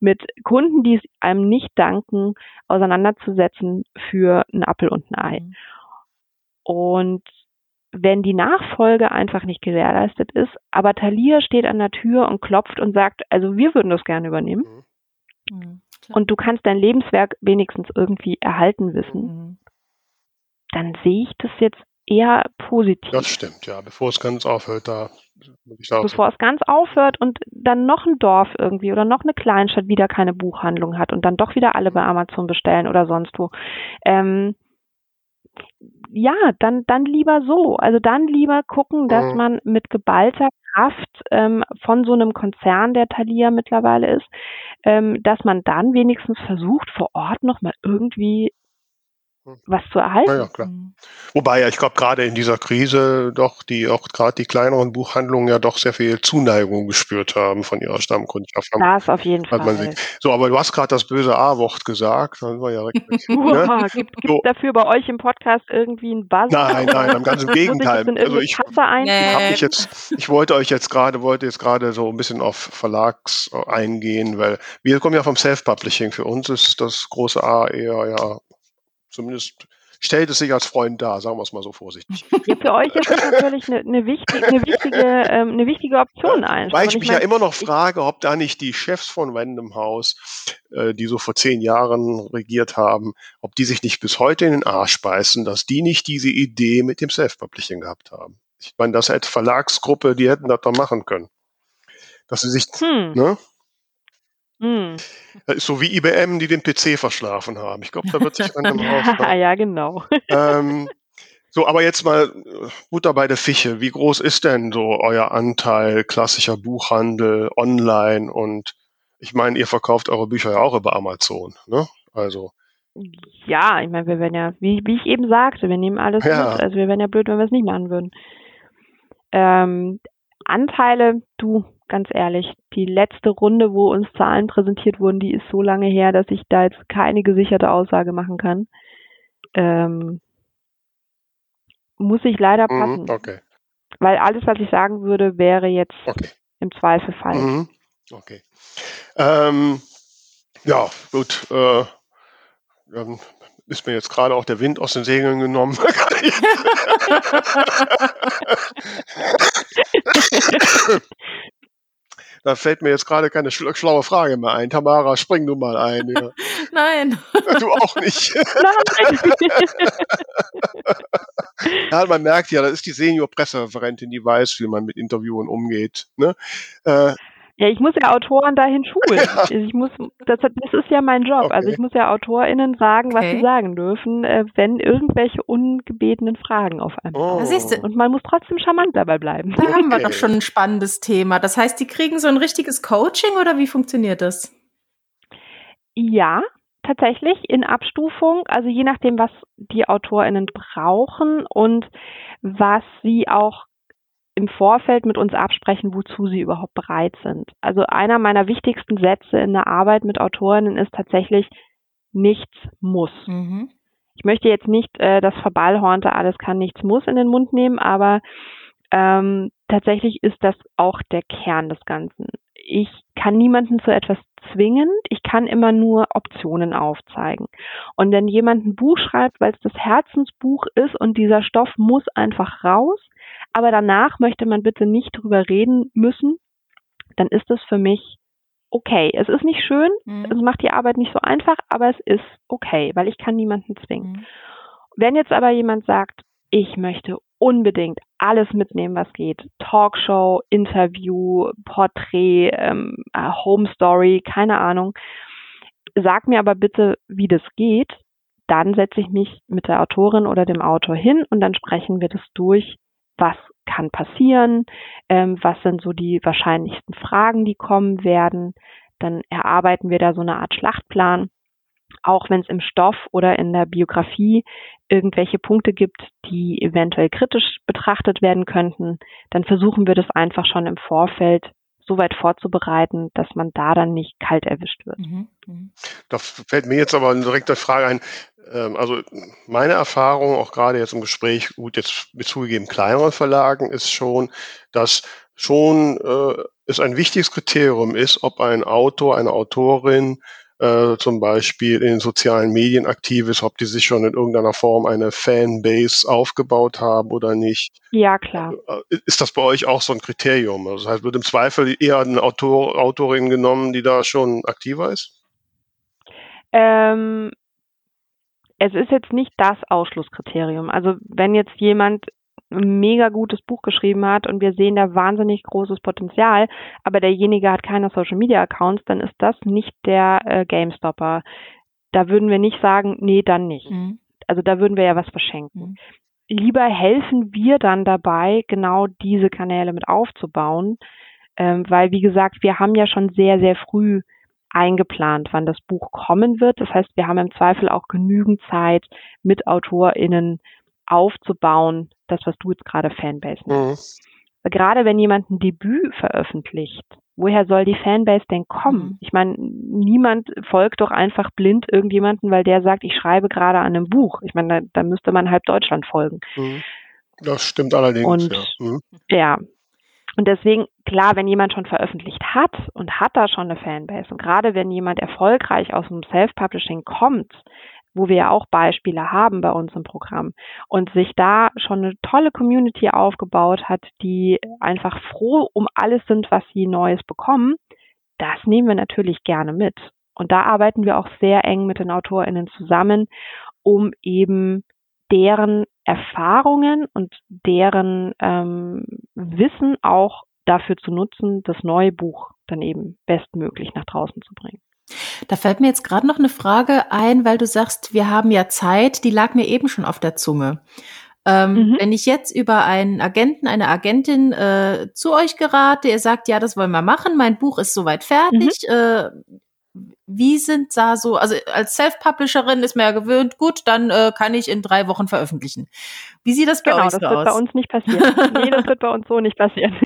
mit Kunden, die es einem nicht danken, auseinanderzusetzen für ein Appel und ein Ei. Mhm. Und wenn die Nachfolge einfach nicht gewährleistet ist, aber Thalia steht an der Tür und klopft und sagt, also wir würden das gerne übernehmen. Mhm. mhm und du kannst dein Lebenswerk wenigstens irgendwie erhalten wissen, mhm. dann sehe ich das jetzt eher positiv. Das stimmt, ja. Bevor es ganz aufhört, da Bevor es ganz aufhört und dann noch ein Dorf irgendwie oder noch eine Kleinstadt wieder keine Buchhandlung hat und dann doch wieder alle bei Amazon bestellen oder sonst wo. Ähm, ja, dann, dann lieber so. Also dann lieber gucken, dass mhm. man mit geballter Kraft ähm, von so einem Konzern, der Thalia mittlerweile ist, ähm, dass man dann wenigstens versucht, vor Ort nochmal irgendwie was zu erhalten. Ja, ja klar. Wobei ja, ich glaube, gerade in dieser Krise doch die auch gerade die kleineren Buchhandlungen ja doch sehr viel Zuneigung gespürt haben von ihrer Stammkundschaft. Das auf jeden Fall. Sieht. So, aber du hast gerade das böse A-Wort gesagt. Dann war ja richtig, ne? Gibt es so. dafür bei euch im Podcast irgendwie ein Buzz? Nein, nein, am ganzen Gegenteil. Ich also ich, ich habe mich jetzt, ich wollte euch jetzt gerade, wollte jetzt gerade so ein bisschen auf Verlags eingehen, weil wir kommen ja vom Self-Publishing. Für uns ist das große A eher ja Zumindest stellt es sich als Freund dar, sagen wir es mal so vorsichtig. Ja, für euch ist das natürlich eine, eine, wichtig, eine, wichtige, ähm, eine wichtige Option einfach. Weil ich, ich mich mein, ja immer noch frage, ob da nicht die Chefs von Random House, äh, die so vor zehn Jahren regiert haben, ob die sich nicht bis heute in den Arsch beißen, dass die nicht diese Idee mit dem Self-Publishing gehabt haben. Ich meine, das als Verlagsgruppe, die hätten das doch machen können. Dass sie sich, hm. ne? Hm. Das ist so wie IBM, die den PC verschlafen haben. Ich glaube, da wird sich einem raus. Ne? ja, genau. Ähm, so, aber jetzt mal äh, Butter bei der Fische. Wie groß ist denn so euer Anteil klassischer Buchhandel online? Und ich meine, ihr verkauft eure Bücher ja auch über Amazon, ne? Also. Ja, ich meine, wir werden ja, wie, wie ich eben sagte, wir nehmen alles ja. mit. Also wir wären ja blöd, wenn wir es nicht machen würden. Ähm, Anteile, du, ganz ehrlich, die letzte Runde, wo uns Zahlen präsentiert wurden, die ist so lange her, dass ich da jetzt keine gesicherte Aussage machen kann. Ähm, muss ich leider mhm, passen. Mhm, okay. Weil alles, was ich sagen würde, wäre jetzt okay. im Zweifel falsch. Mhm, okay. Ähm, ja, gut. Äh, dann ist mir jetzt gerade auch der Wind aus den Segeln genommen. Da fällt mir jetzt gerade keine schlaue Frage mehr ein. Tamara, spring du mal ein. Ja. Nein. Du auch nicht. Nein. ja, man merkt ja, das ist die Senior-Pressereferentin, die weiß, wie man mit Interviewen umgeht. Ne? Äh, Ja, ich muss ja Autoren dahin schulen. Also ich muss, das, das ist ja mein Job. Also okay. Also ich muss ja AutorInnen sagen, okay. was sie sagen dürfen, äh, wenn irgendwelche ungebetenen Fragen auf einmal oh. kommen. Und man muss trotzdem charmant dabei bleiben. Da okay. haben wir doch schon ein spannendes Thema. Das heißt, die kriegen so ein richtiges Coaching oder wie funktioniert das? Ja, tatsächlich in Abstufung, also je nachdem, was die AutorInnen brauchen und was sie auch im Vorfeld mit uns absprechen, wozu sie überhaupt bereit sind. Also einer meiner wichtigsten Sätze in der Arbeit mit Autorinnen ist tatsächlich, nichts muss. Mhm. Ich möchte jetzt nicht äh, das Verballhornte, alles kann, nichts muss in den Mund nehmen, aber ähm, tatsächlich ist das auch der Kern des Ganzen. Ich kann niemanden zu etwas zwingen, ich kann immer nur Optionen aufzeigen. Und wenn jemand ein Buch schreibt, weil es das Herzensbuch ist und dieser Stoff muss einfach raus, aber danach möchte man bitte nicht drüber reden müssen, dann ist das für mich okay. Es ist nicht schön, mhm. es macht die Arbeit nicht so einfach, aber es ist okay, weil ich kann niemanden zwingen. Mhm. Wenn jetzt aber jemand sagt, ich möchte unbedingt alles mitnehmen, was geht. Talkshow, Interview, Porträt, ähm, äh, Home Story, keine Ahnung. Sag mir aber bitte, wie das geht. Dann setze ich mich mit der Autorin oder dem Autor hin und dann sprechen wir das durch, was kann passieren, ähm, was sind so die wahrscheinlichsten Fragen, die kommen werden. Dann erarbeiten wir da so eine Art Schlachtplan. Auch wenn es im Stoff oder in der Biografie irgendwelche Punkte gibt, die eventuell kritisch betrachtet werden könnten, dann versuchen wir das einfach schon im Vorfeld so weit vorzubereiten, dass man da dann nicht kalt erwischt wird. Mhm. mhm. Da fällt mir jetzt aber direkt eine Frage ein. Ähm, also meine Erfahrung, auch gerade jetzt im Gespräch, gut, jetzt mit zugegeben kleineren Verlagen, ist schon, dass schon äh, es ein wichtiges Kriterium ist, ob ein Autor, eine Autorin äh, zum Beispiel in den sozialen Medien aktiv ist, ob die sich schon in irgendeiner Form eine Fanbase aufgebaut haben oder nicht. Ja, klar. Äh, ist das bei euch auch so ein Kriterium? Also das heißt, wird im Zweifel eher eine Autor, Autorin genommen, die da schon aktiver ist? Ähm, es ist jetzt nicht das Ausschlusskriterium. Also wenn jetzt jemand ein mega gutes Buch geschrieben hat und wir sehen da wahnsinnig großes Potenzial, aber derjenige hat keine Social Media Accounts, dann ist das nicht der äh, GameStopper. Da würden wir nicht sagen, nee, dann nicht. Mhm. Also da würden wir ja was verschenken. Mhm. Lieber helfen wir dann dabei, genau diese Kanäle mit aufzubauen, ähm, weil wie gesagt, wir haben ja schon sehr, sehr früh eingeplant, wann das Buch kommen wird. Das heißt, wir haben im Zweifel auch genügend Zeit, mit AutorInnen aufzubauen, das, was du jetzt gerade Fanbase nennst. Mhm. Gerade wenn jemand ein Debüt veröffentlicht, woher soll die Fanbase denn kommen? Mhm. Ich meine, niemand folgt doch einfach blind irgendjemanden, weil der sagt, ich schreibe gerade an einem Buch. Ich meine, da, da müsste man halb Deutschland folgen. Mhm. Das stimmt allerdings. Und ja. Mhm. ja. Und deswegen, klar, wenn jemand schon veröffentlicht hat und hat da schon eine Fanbase und gerade wenn jemand erfolgreich aus dem Self-Publishing kommt, wo wir ja auch Beispiele haben bei uns im Programm und sich da schon eine tolle Community aufgebaut hat, die einfach froh um alles sind, was sie Neues bekommen, das nehmen wir natürlich gerne mit. Und da arbeiten wir auch sehr eng mit den AutorInnen zusammen, um eben deren Erfahrungen und deren ähm, Wissen auch dafür zu nutzen, das neue Buch dann eben bestmöglich nach draußen zu bringen. Da fällt mir jetzt gerade noch eine Frage ein, weil du sagst, wir haben ja Zeit, die lag mir eben schon auf der Zunge. Ähm, mhm. Wenn ich jetzt über einen Agenten, eine Agentin äh, zu euch gerate, ihr sagt, ja, das wollen wir machen, mein Buch ist soweit fertig, mhm. äh, wie sind da so, also als Self-Publisherin ist man ja gewöhnt, gut, dann äh, kann ich in drei Wochen veröffentlichen. Wie sieht das bei genau, euch so aus? Genau, das wird bei uns nicht passieren. nee, das wird bei uns so nicht passieren.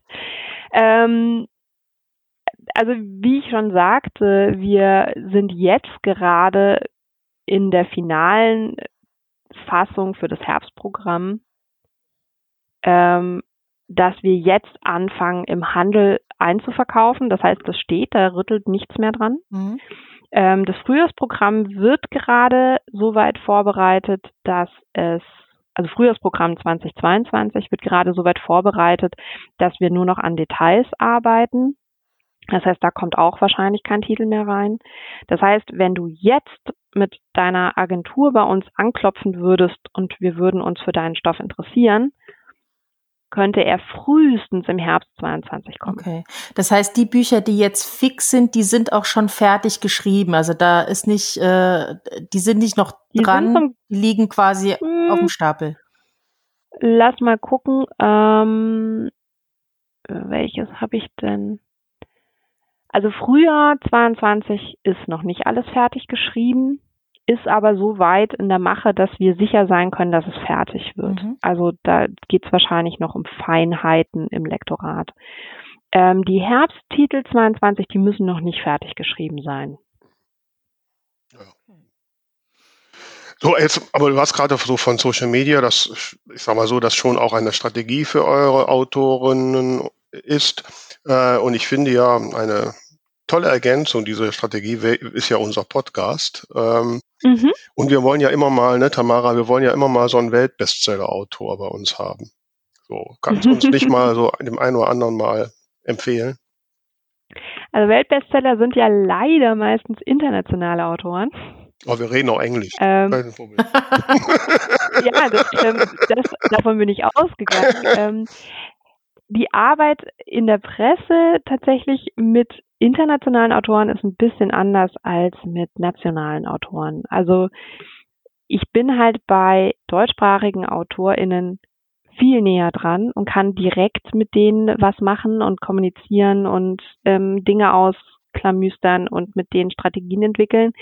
ähm, also wie ich schon sagte, wir sind jetzt gerade in der finalen Fassung für das Herbstprogramm, ähm, dass wir jetzt anfangen, im Handel einzuverkaufen. Das heißt, das steht, da rüttelt nichts mehr dran. Mhm. Ähm, das Frühjahrsprogramm wird gerade so weit vorbereitet, dass es also Frühjahrsprogramm 2022 wird gerade so weit vorbereitet, dass wir nur noch an Details arbeiten. Das heißt, da kommt auch wahrscheinlich kein Titel mehr rein. Das heißt, wenn du jetzt mit deiner Agentur bei uns anklopfen würdest und wir würden uns für deinen Stoff interessieren, könnte er frühestens im Herbst 22 kommen. Okay. Das heißt, die Bücher, die jetzt fix sind, die sind auch schon fertig geschrieben. Also da ist nicht, äh, die sind nicht noch Die dran, zum- die liegen quasi Hm. auf dem Stapel. Lass mal gucken, ähm, welches habe ich denn? Also Frühjahr 22 ist noch nicht alles fertig geschrieben, ist aber so weit in der Mache, dass wir sicher sein können, dass es fertig wird. Mhm. Also da geht es wahrscheinlich noch um Feinheiten im Lektorat. Ähm, die Herbsttitel 22, die müssen noch nicht fertig geschrieben sein. So, jetzt, aber du hast gerade so von Social Media, das, ich sag mal so, das schon auch eine Strategie für eure Autorinnen ist. Äh, und ich finde ja eine tolle Ergänzung, diese Strategie ist ja unser Podcast. Ähm, Mhm. und wir wollen ja immer mal, ne, Tamara, wir wollen ja immer mal so einen Weltbestseller-Autor bei uns haben. So, kannst du uns nicht mal so dem einen oder anderen mal empfehlen? Also Weltbestseller sind ja leider meistens internationale Autoren. Aber wir reden auch Englisch. Ähm, Kein Problem. ja, das, ähm, das, davon bin ich ausgegangen. Ähm, die Arbeit in der Presse tatsächlich mit internationalen Autoren ist ein bisschen anders als mit nationalen Autoren. Also ich bin halt bei deutschsprachigen AutorInnen viel näher dran und kann direkt mit denen was machen und kommunizieren und ähm, Dinge ausklamüstern und mit denen Strategien entwickeln.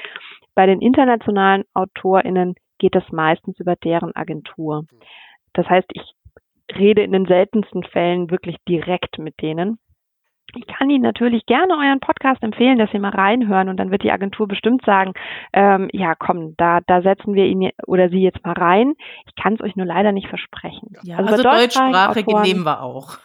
Bei den internationalen AutorInnen geht es meistens über deren Agentur. Das heißt, ich rede in den seltensten Fällen wirklich direkt mit denen. Ich kann Ihnen natürlich gerne euren Podcast empfehlen, dass Sie mal reinhören und dann wird die Agentur bestimmt sagen, ähm, ja komm, da, da setzen wir ihn oder Sie jetzt mal rein. Ich kann es euch nur leider nicht versprechen. Ja, Also also, deutschsprachige nehmen wir auch.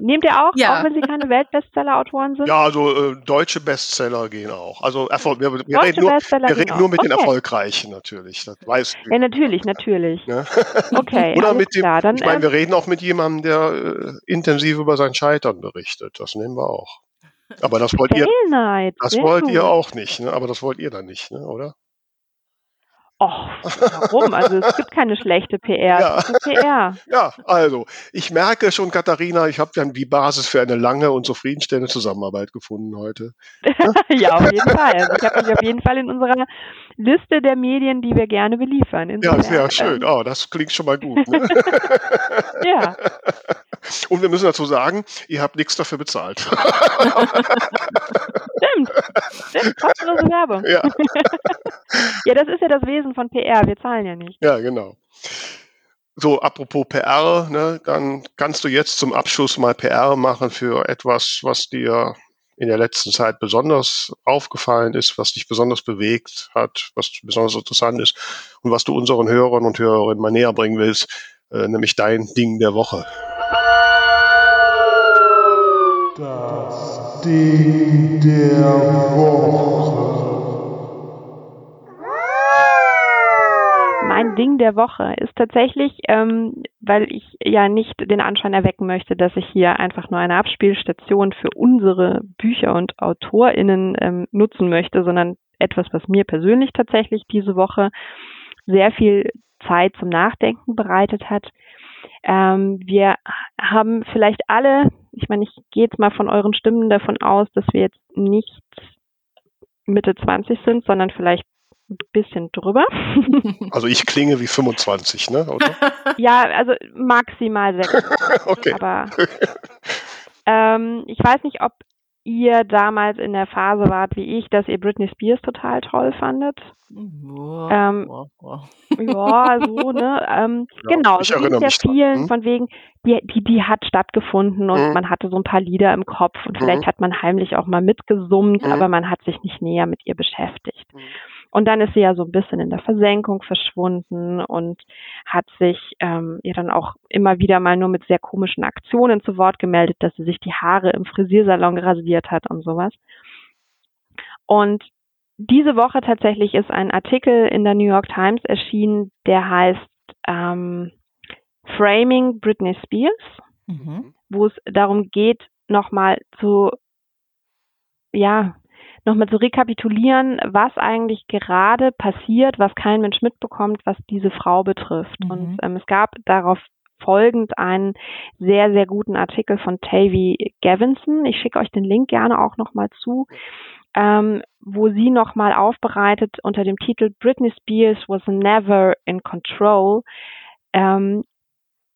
Nehmt ihr auch, Ja. auch wenn Sie keine Weltbestseller-Autoren sind? Ja, also äh, deutsche Bestseller gehen auch. Also Erfolg, wir, wir reden nur, wir reden nur mit den Okay. Erfolgreichen natürlich. Das weißt du. Ja, natürlich, natürlich. Ne? Okay, Oder mit dem, klar. Dann, ich meine, ähm, wir reden auch mit jemandem, der äh, intensiv über sein Scheitern berichtet. Das nehmen wir auch. Aber das wollt ihr, Night. das wollt ihr auch nicht, ne? Aber das wollt ihr dann nicht, ne? oder? Och, warum? Also es gibt keine schlechte PR. Ja. PR. Ja, also, ich merke schon, Katharina, ich habe dann die Basis für eine lange und zufriedenstellende Zusammenarbeit gefunden heute. ja, auf jeden Fall. Also ich habe mich auf jeden Fall in unserer Liste der Medien, die wir gerne beliefern. Ja, sehr schön. Oh, das klingt schon mal gut. Ne? ja, Und wir müssen dazu sagen, ihr habt nichts dafür bezahlt. stimmt. Stimmt, kostenlose Werbung. ja, Ja, das ist ja das Wesen von PR. Wir zahlen ja nicht. ja, genau. So, apropos PR, ne, dann kannst du jetzt zum Abschluss mal PR machen für etwas, was dir in der letzten Zeit besonders aufgefallen ist, was dich besonders bewegt hat, was besonders interessant ist und was du unseren Hörern und Hörerinnen mal näher bringen willst, äh, nämlich dein Ding der Woche. Das Ding der Woche. Mein Ding der Woche ist tatsächlich, ähm, weil ich ja nicht den Anschein erwecken möchte, dass ich hier einfach nur eine Abspielstation für unsere Bücher und AutorInnen ähm, nutzen möchte, sondern etwas, was mir persönlich tatsächlich diese Woche sehr viel Zeit zum Nachdenken bereitet hat. Ähm, wir haben vielleicht alle, ich meine, ich gehe jetzt mal von euren Stimmen davon aus, dass wir jetzt nicht Mitte 20 sind, sondern vielleicht ein bisschen drüber. Also ich klinge wie 25, ne? Oder? ja, also maximal sechs. Okay. Aber ähm, ich weiß nicht, ob ihr damals in der Phase wart wie ich, dass ihr Britney Spears total toll fandet. Boah, Ähm, boah, boah. Ja, so, ne? Ähm, Ja, genau, ich so erinnere ja mich dran. vielen Hm? von wegen, die, die, die hat stattgefunden und Mhm. man hatte so ein paar Lieder im Kopf und vielleicht Mhm. hat man heimlich auch mal mitgesummt, Mhm. aber man hat sich nicht näher mit ihr beschäftigt. Und dann ist sie ja so ein bisschen in der Versenkung verschwunden und hat sich ähm, ja dann auch immer wieder mal nur mit sehr komischen Aktionen zu Wort gemeldet, dass sie sich die Haare im Frisiersalon rasiert hat und sowas. Und diese Woche tatsächlich ist ein Artikel in der New York Times erschienen, der heißt ähm, Framing Britney Spears, Mhm. wo es darum geht, nochmal zu, ja, nochmal zu rekapitulieren, was eigentlich gerade passiert, was kein Mensch mitbekommt, was diese Frau betrifft. Mhm. Und ähm, es gab darauf folgend einen sehr, sehr guten Artikel von Tavy Gavinson. Ich schicke euch den Link gerne auch nochmal zu, ähm, wo sie nochmal aufbereitet unter dem Titel Britney Spears was never in control, ähm,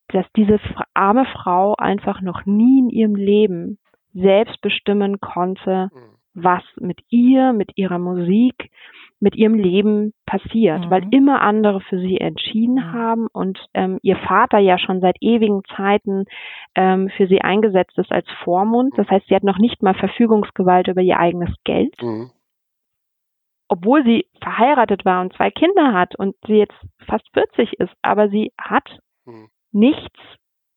dass diese arme Frau einfach noch nie in ihrem Leben selbst bestimmen konnte, mhm. Was mit ihr, mit ihrer Musik, mit ihrem Leben passiert, mhm. weil immer andere für sie entschieden mhm. haben und ähm, ihr Vater ja schon seit ewigen Zeiten ähm, für sie eingesetzt ist als Vormund. Das heißt, sie hat noch nicht mal Verfügungsgewalt über ihr eigenes Geld. Mhm. Obwohl sie verheiratet war und zwei Kinder hat und sie jetzt fast 40 ist, aber sie hat mhm. nichts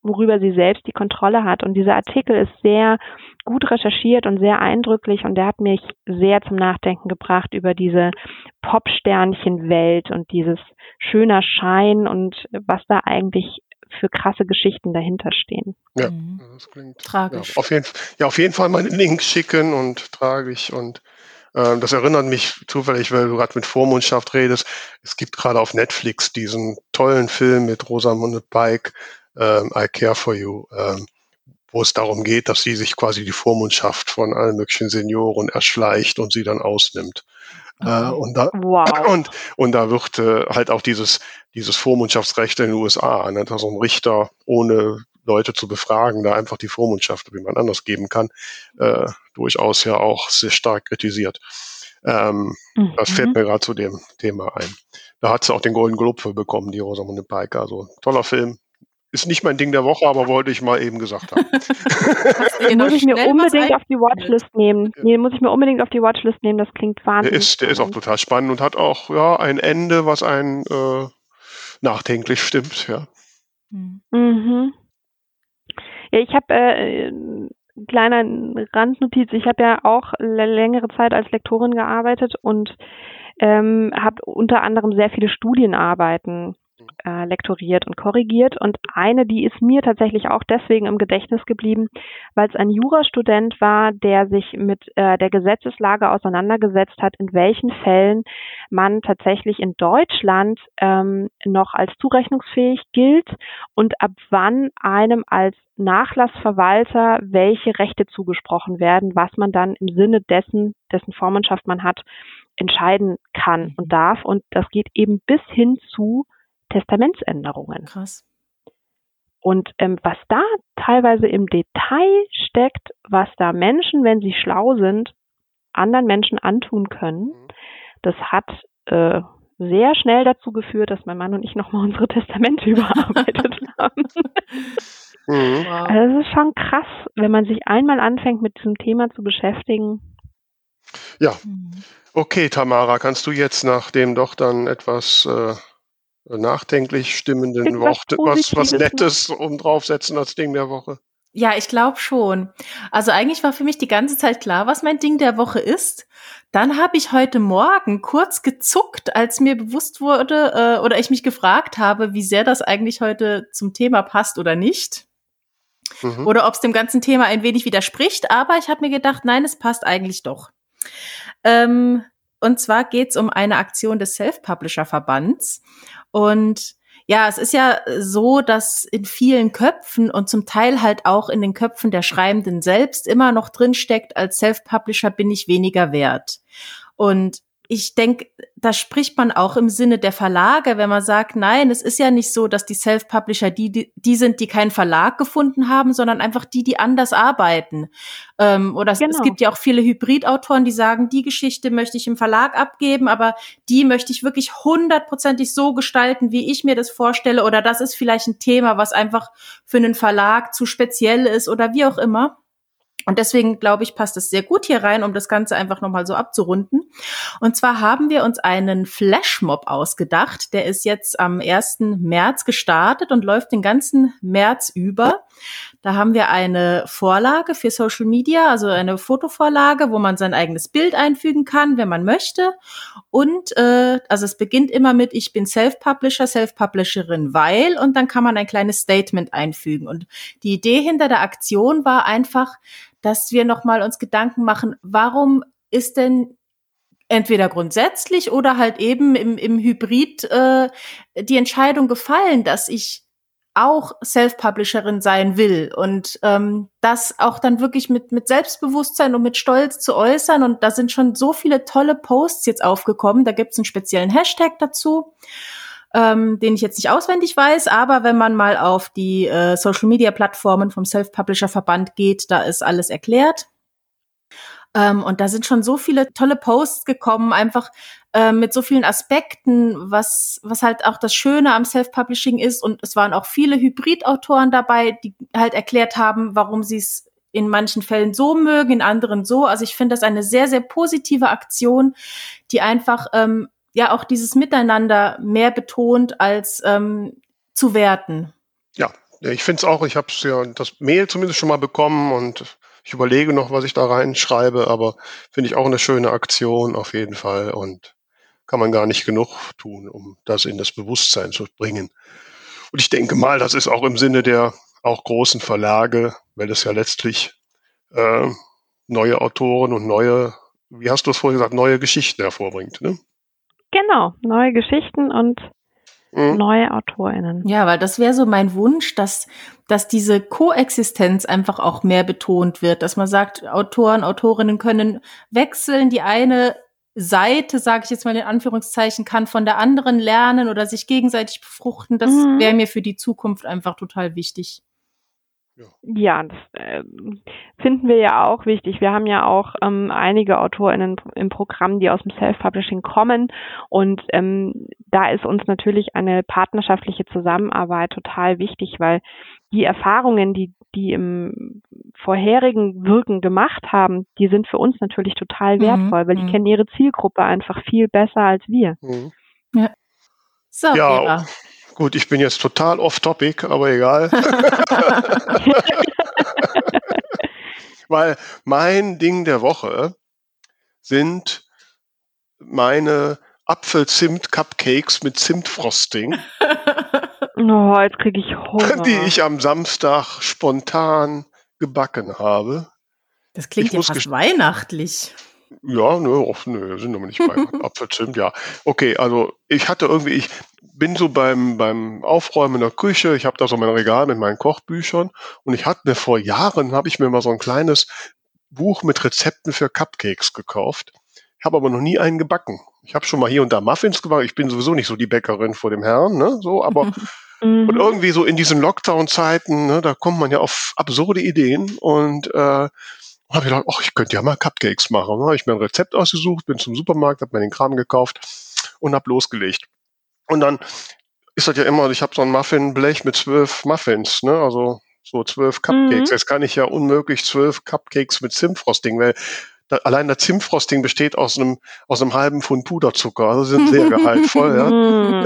worüber sie selbst die Kontrolle hat. Und dieser Artikel ist sehr gut recherchiert und sehr eindrücklich und der hat mich sehr zum Nachdenken gebracht über diese Popsternchen-Welt und dieses schöner Schein und was da eigentlich für krasse Geschichten dahinter stehen. Ja, mhm. das klingt tragisch. Ja, auf jeden, ja, auf jeden Fall mal einen Link schicken und tragisch und ähm, das erinnert mich zufällig, weil du gerade mit Vormundschaft redest. Es gibt gerade auf Netflix diesen tollen Film mit Rosamunde Pike, ähm, I Care for You, ähm, wo es darum geht, dass sie sich quasi die Vormundschaft von allen möglichen Senioren erschleicht und sie dann ausnimmt. Äh, und, da, wow. und, und da wird äh, halt auch dieses, dieses Vormundschaftsrecht in den USA, ne, dass so ein Richter ohne Leute zu befragen, da einfach die Vormundschaft wie man anders geben kann, äh, durchaus ja auch sehr stark kritisiert. Ähm, mhm. Das fällt mir gerade zu dem Thema ein. Da hat sie auch den Golden Globe für bekommen, die Rosamunde Pike. Also toller Film, ist nicht mein Ding der Woche, aber wollte ich mal eben gesagt haben. den muss ich mir unbedingt auf die Watchlist nehmen. Nee, muss ich mir unbedingt auf die Watchlist nehmen. Das klingt wahnsinnig. Der ist, der ist auch total spannend und hat auch ja ein Ende, was einen äh, nachdenklich stimmt. Ja. Mhm. Ja, ich habe äh, kleiner Randnotiz. Ich habe ja auch längere Zeit als Lektorin gearbeitet und ähm, habe unter anderem sehr viele Studienarbeiten äh, lektoriert und korrigiert. Und eine, die ist mir tatsächlich auch deswegen im Gedächtnis geblieben, weil es ein Jurastudent war, der sich mit äh, der Gesetzeslage auseinandergesetzt hat, in welchen Fällen man tatsächlich in Deutschland ähm, noch als zurechnungsfähig gilt und ab wann einem als Nachlassverwalter welche Rechte zugesprochen werden, was man dann im Sinne dessen, dessen Vormundschaft man hat, entscheiden kann und darf. Und das geht eben bis hin zu Testamentsänderungen. Krass. Und ähm, was da teilweise im Detail steckt, was da Menschen, wenn sie schlau sind, anderen Menschen antun können, mhm. das hat äh, sehr schnell dazu geführt, dass mein Mann und ich nochmal unsere Testamente überarbeitet haben. Mhm. Also das ist schon krass, wenn man sich einmal anfängt, mit diesem Thema zu beschäftigen. Ja. Mhm. Okay, Tamara, kannst du jetzt, nachdem doch dann etwas äh, nachdenklich stimmenden Worte, was, was Nettes um draufsetzen als Ding der Woche? Ja, ich glaube schon. Also eigentlich war für mich die ganze Zeit klar, was mein Ding der Woche ist. Dann habe ich heute Morgen kurz gezuckt, als mir bewusst wurde äh, oder ich mich gefragt habe, wie sehr das eigentlich heute zum Thema passt oder nicht. Mhm. Oder ob es dem ganzen Thema ein wenig widerspricht. Aber ich habe mir gedacht, nein, es passt eigentlich doch. Ähm, und zwar geht es um eine Aktion des Self-Publisher-Verbands. Und ja, es ist ja so, dass in vielen Köpfen und zum Teil halt auch in den Köpfen der Schreibenden selbst immer noch drinsteckt, als Self-Publisher bin ich weniger wert. Und ich denke, da spricht man auch im Sinne der Verlage, wenn man sagt, nein, es ist ja nicht so, dass die Self-Publisher die, die, die sind, die keinen Verlag gefunden haben, sondern einfach die, die anders arbeiten. Ähm, oder genau. es, gibt ja auch viele Hybridautoren, die sagen, die Geschichte möchte ich im Verlag abgeben, aber die möchte ich wirklich hundertprozentig so gestalten, wie ich mir das vorstelle. Oder das ist vielleicht ein Thema, was einfach für einen Verlag zu speziell ist oder wie auch immer. Und deswegen glaube ich, passt es sehr gut hier rein, um das Ganze einfach nochmal so abzurunden. Und zwar haben wir uns einen Flashmob ausgedacht. Der ist jetzt am 1. März gestartet und läuft den ganzen März über. Da haben wir eine Vorlage für Social Media, also eine Fotovorlage, wo man sein eigenes Bild einfügen kann, wenn man möchte. Und äh, also es beginnt immer mit Ich bin Self-Publisher, Self-Publisherin, weil und dann kann man ein kleines Statement einfügen. Und die Idee hinter der Aktion war einfach, dass wir nochmal uns Gedanken machen, warum ist denn entweder grundsätzlich oder halt eben im, im Hybrid äh, die Entscheidung gefallen, dass ich auch Self-Publisherin sein will und ähm, das auch dann wirklich mit, mit Selbstbewusstsein und mit Stolz zu äußern. Und da sind schon so viele tolle Posts jetzt aufgekommen. Da gibt es einen speziellen Hashtag dazu, ähm, den ich jetzt nicht auswendig weiß, aber wenn man mal auf die äh, Social-Media-Plattformen vom Self-Publisher-Verband geht, da ist alles erklärt. Ähm, und da sind schon so viele tolle Posts gekommen, einfach äh, mit so vielen Aspekten, was, was halt auch das Schöne am Self-Publishing ist. Und es waren auch viele Hybrid-Autoren dabei, die halt erklärt haben, warum sie es in manchen Fällen so mögen, in anderen so. Also ich finde das eine sehr, sehr positive Aktion, die einfach ähm, ja auch dieses Miteinander mehr betont als ähm, zu werten. Ja, ich finde es auch, ich habe ja das Mail zumindest schon mal bekommen und ich überlege noch, was ich da reinschreibe, aber finde ich auch eine schöne Aktion auf jeden Fall und kann man gar nicht genug tun, um das in das Bewusstsein zu bringen. Und ich denke mal, das ist auch im Sinne der auch großen Verlage, weil es ja letztlich äh, neue Autoren und neue, wie hast du es vorhin gesagt, neue Geschichten hervorbringt. Ne? Genau, neue Geschichten und mhm. neue AutorInnen. Ja, weil das wäre so mein Wunsch, dass, dass diese Koexistenz einfach auch mehr betont wird, dass man sagt, Autoren, Autorinnen können wechseln, die eine Seite, sage ich jetzt mal in Anführungszeichen, kann von der anderen lernen oder sich gegenseitig befruchten. Das mhm. wäre mir für die Zukunft einfach total wichtig. Ja, das äh, finden wir ja auch wichtig. Wir haben ja auch ähm, einige AutorInnen im Programm, die aus dem Self-Publishing kommen. Und ähm, da ist uns natürlich eine partnerschaftliche Zusammenarbeit total wichtig, weil die Erfahrungen, die die im vorherigen Wirken gemacht haben, die sind für uns natürlich total mhm, wertvoll, weil die mhm. kennen ihre Zielgruppe einfach viel besser als wir. Mhm. Ja. So, ja, Eva. Gut, ich bin jetzt total off-topic, aber egal. Weil mein Ding der Woche sind meine Apfel-Zimt-Cupcakes mit Zimtfrosting. Oh, jetzt kriege ich Hunger. Die ich am Samstag spontan gebacken habe. Das klingt ich ja fast weihnachtlich. Ja, nö, oft, nö, sind aber nicht bei Apfelzimt, ja. Okay, also ich hatte irgendwie, ich bin so beim, beim Aufräumen in der Küche, ich habe da so mein Regal mit meinen Kochbüchern und ich hatte mir vor Jahren, habe ich mir mal so ein kleines Buch mit Rezepten für Cupcakes gekauft. Ich habe aber noch nie einen gebacken. Ich habe schon mal hier und da Muffins gebacken. Ich bin sowieso nicht so die Bäckerin vor dem Herrn, ne? So, aber und mhm. irgendwie so in diesen Lockdown-Zeiten, ne, da kommt man ja auf absurde Ideen und äh, habe ich gedacht, ach, ich könnte ja mal Cupcakes machen. Habe ich mir ein Rezept ausgesucht, bin zum Supermarkt, habe mir den Kram gekauft und habe losgelegt. Und dann ist das ja immer, ich habe so ein Muffinblech mit zwölf Muffins, ne? Also so zwölf Cupcakes. Mhm. Jetzt kann ich ja unmöglich zwölf Cupcakes mit Zimtfrosting, weil da, allein der Zimtfrosting besteht aus einem aus einem halben Pfund Puderzucker. Also sind sehr gehaltvoll, ja. Mhm.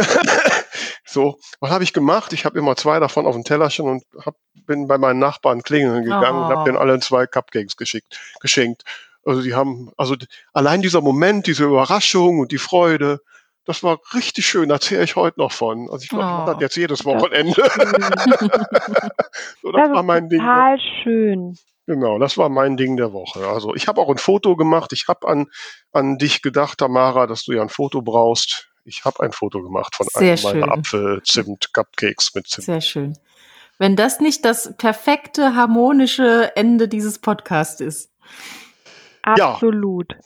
so, was habe ich gemacht? Ich habe immer zwei davon auf dem Tellerchen und hab, bin bei meinen Nachbarn klingeln gegangen oh. und habe denen allen zwei Cupcakes geschickt, geschenkt. Also die haben, also allein dieser Moment, diese Überraschung und die Freude, das war richtig schön, erzähle ich heute noch von. Also ich glaube, oh. das jetzt jedes Wochenende. so, das, das war mein Ding. Total schön. Genau, das war mein Ding der Woche. Also ich habe auch ein Foto gemacht. Ich habe an, an dich gedacht, Tamara, dass du ja ein Foto brauchst. Ich habe ein Foto gemacht von Sehr einem meiner Apfel-Zimt-Cupcakes mit Zimt. Sehr schön. Wenn das nicht das perfekte, harmonische Ende dieses Podcasts ist. Absolut. Ja.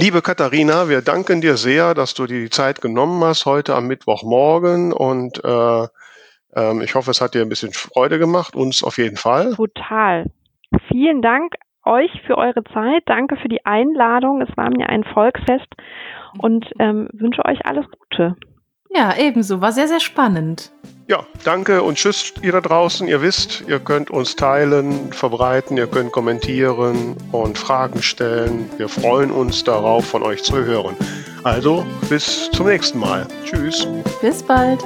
Liebe Katharina, wir danken dir sehr, dass du dir die Zeit genommen hast heute am Mittwochmorgen und äh, äh, ich hoffe, es hat dir ein bisschen Freude gemacht, uns auf jeden Fall. Total. Vielen Dank euch für eure Zeit. Danke für die Einladung. Es war mir ein Volksfest und ähm, wünsche euch alles Gute. Ja, ebenso. War sehr, sehr spannend. Ja, danke und tschüss ihr da draußen. Ihr wisst, ihr könnt uns teilen, verbreiten, ihr könnt kommentieren und Fragen stellen. Wir freuen uns darauf, von euch zu hören. Also, bis zum nächsten Mal. Tschüss. Bis bald.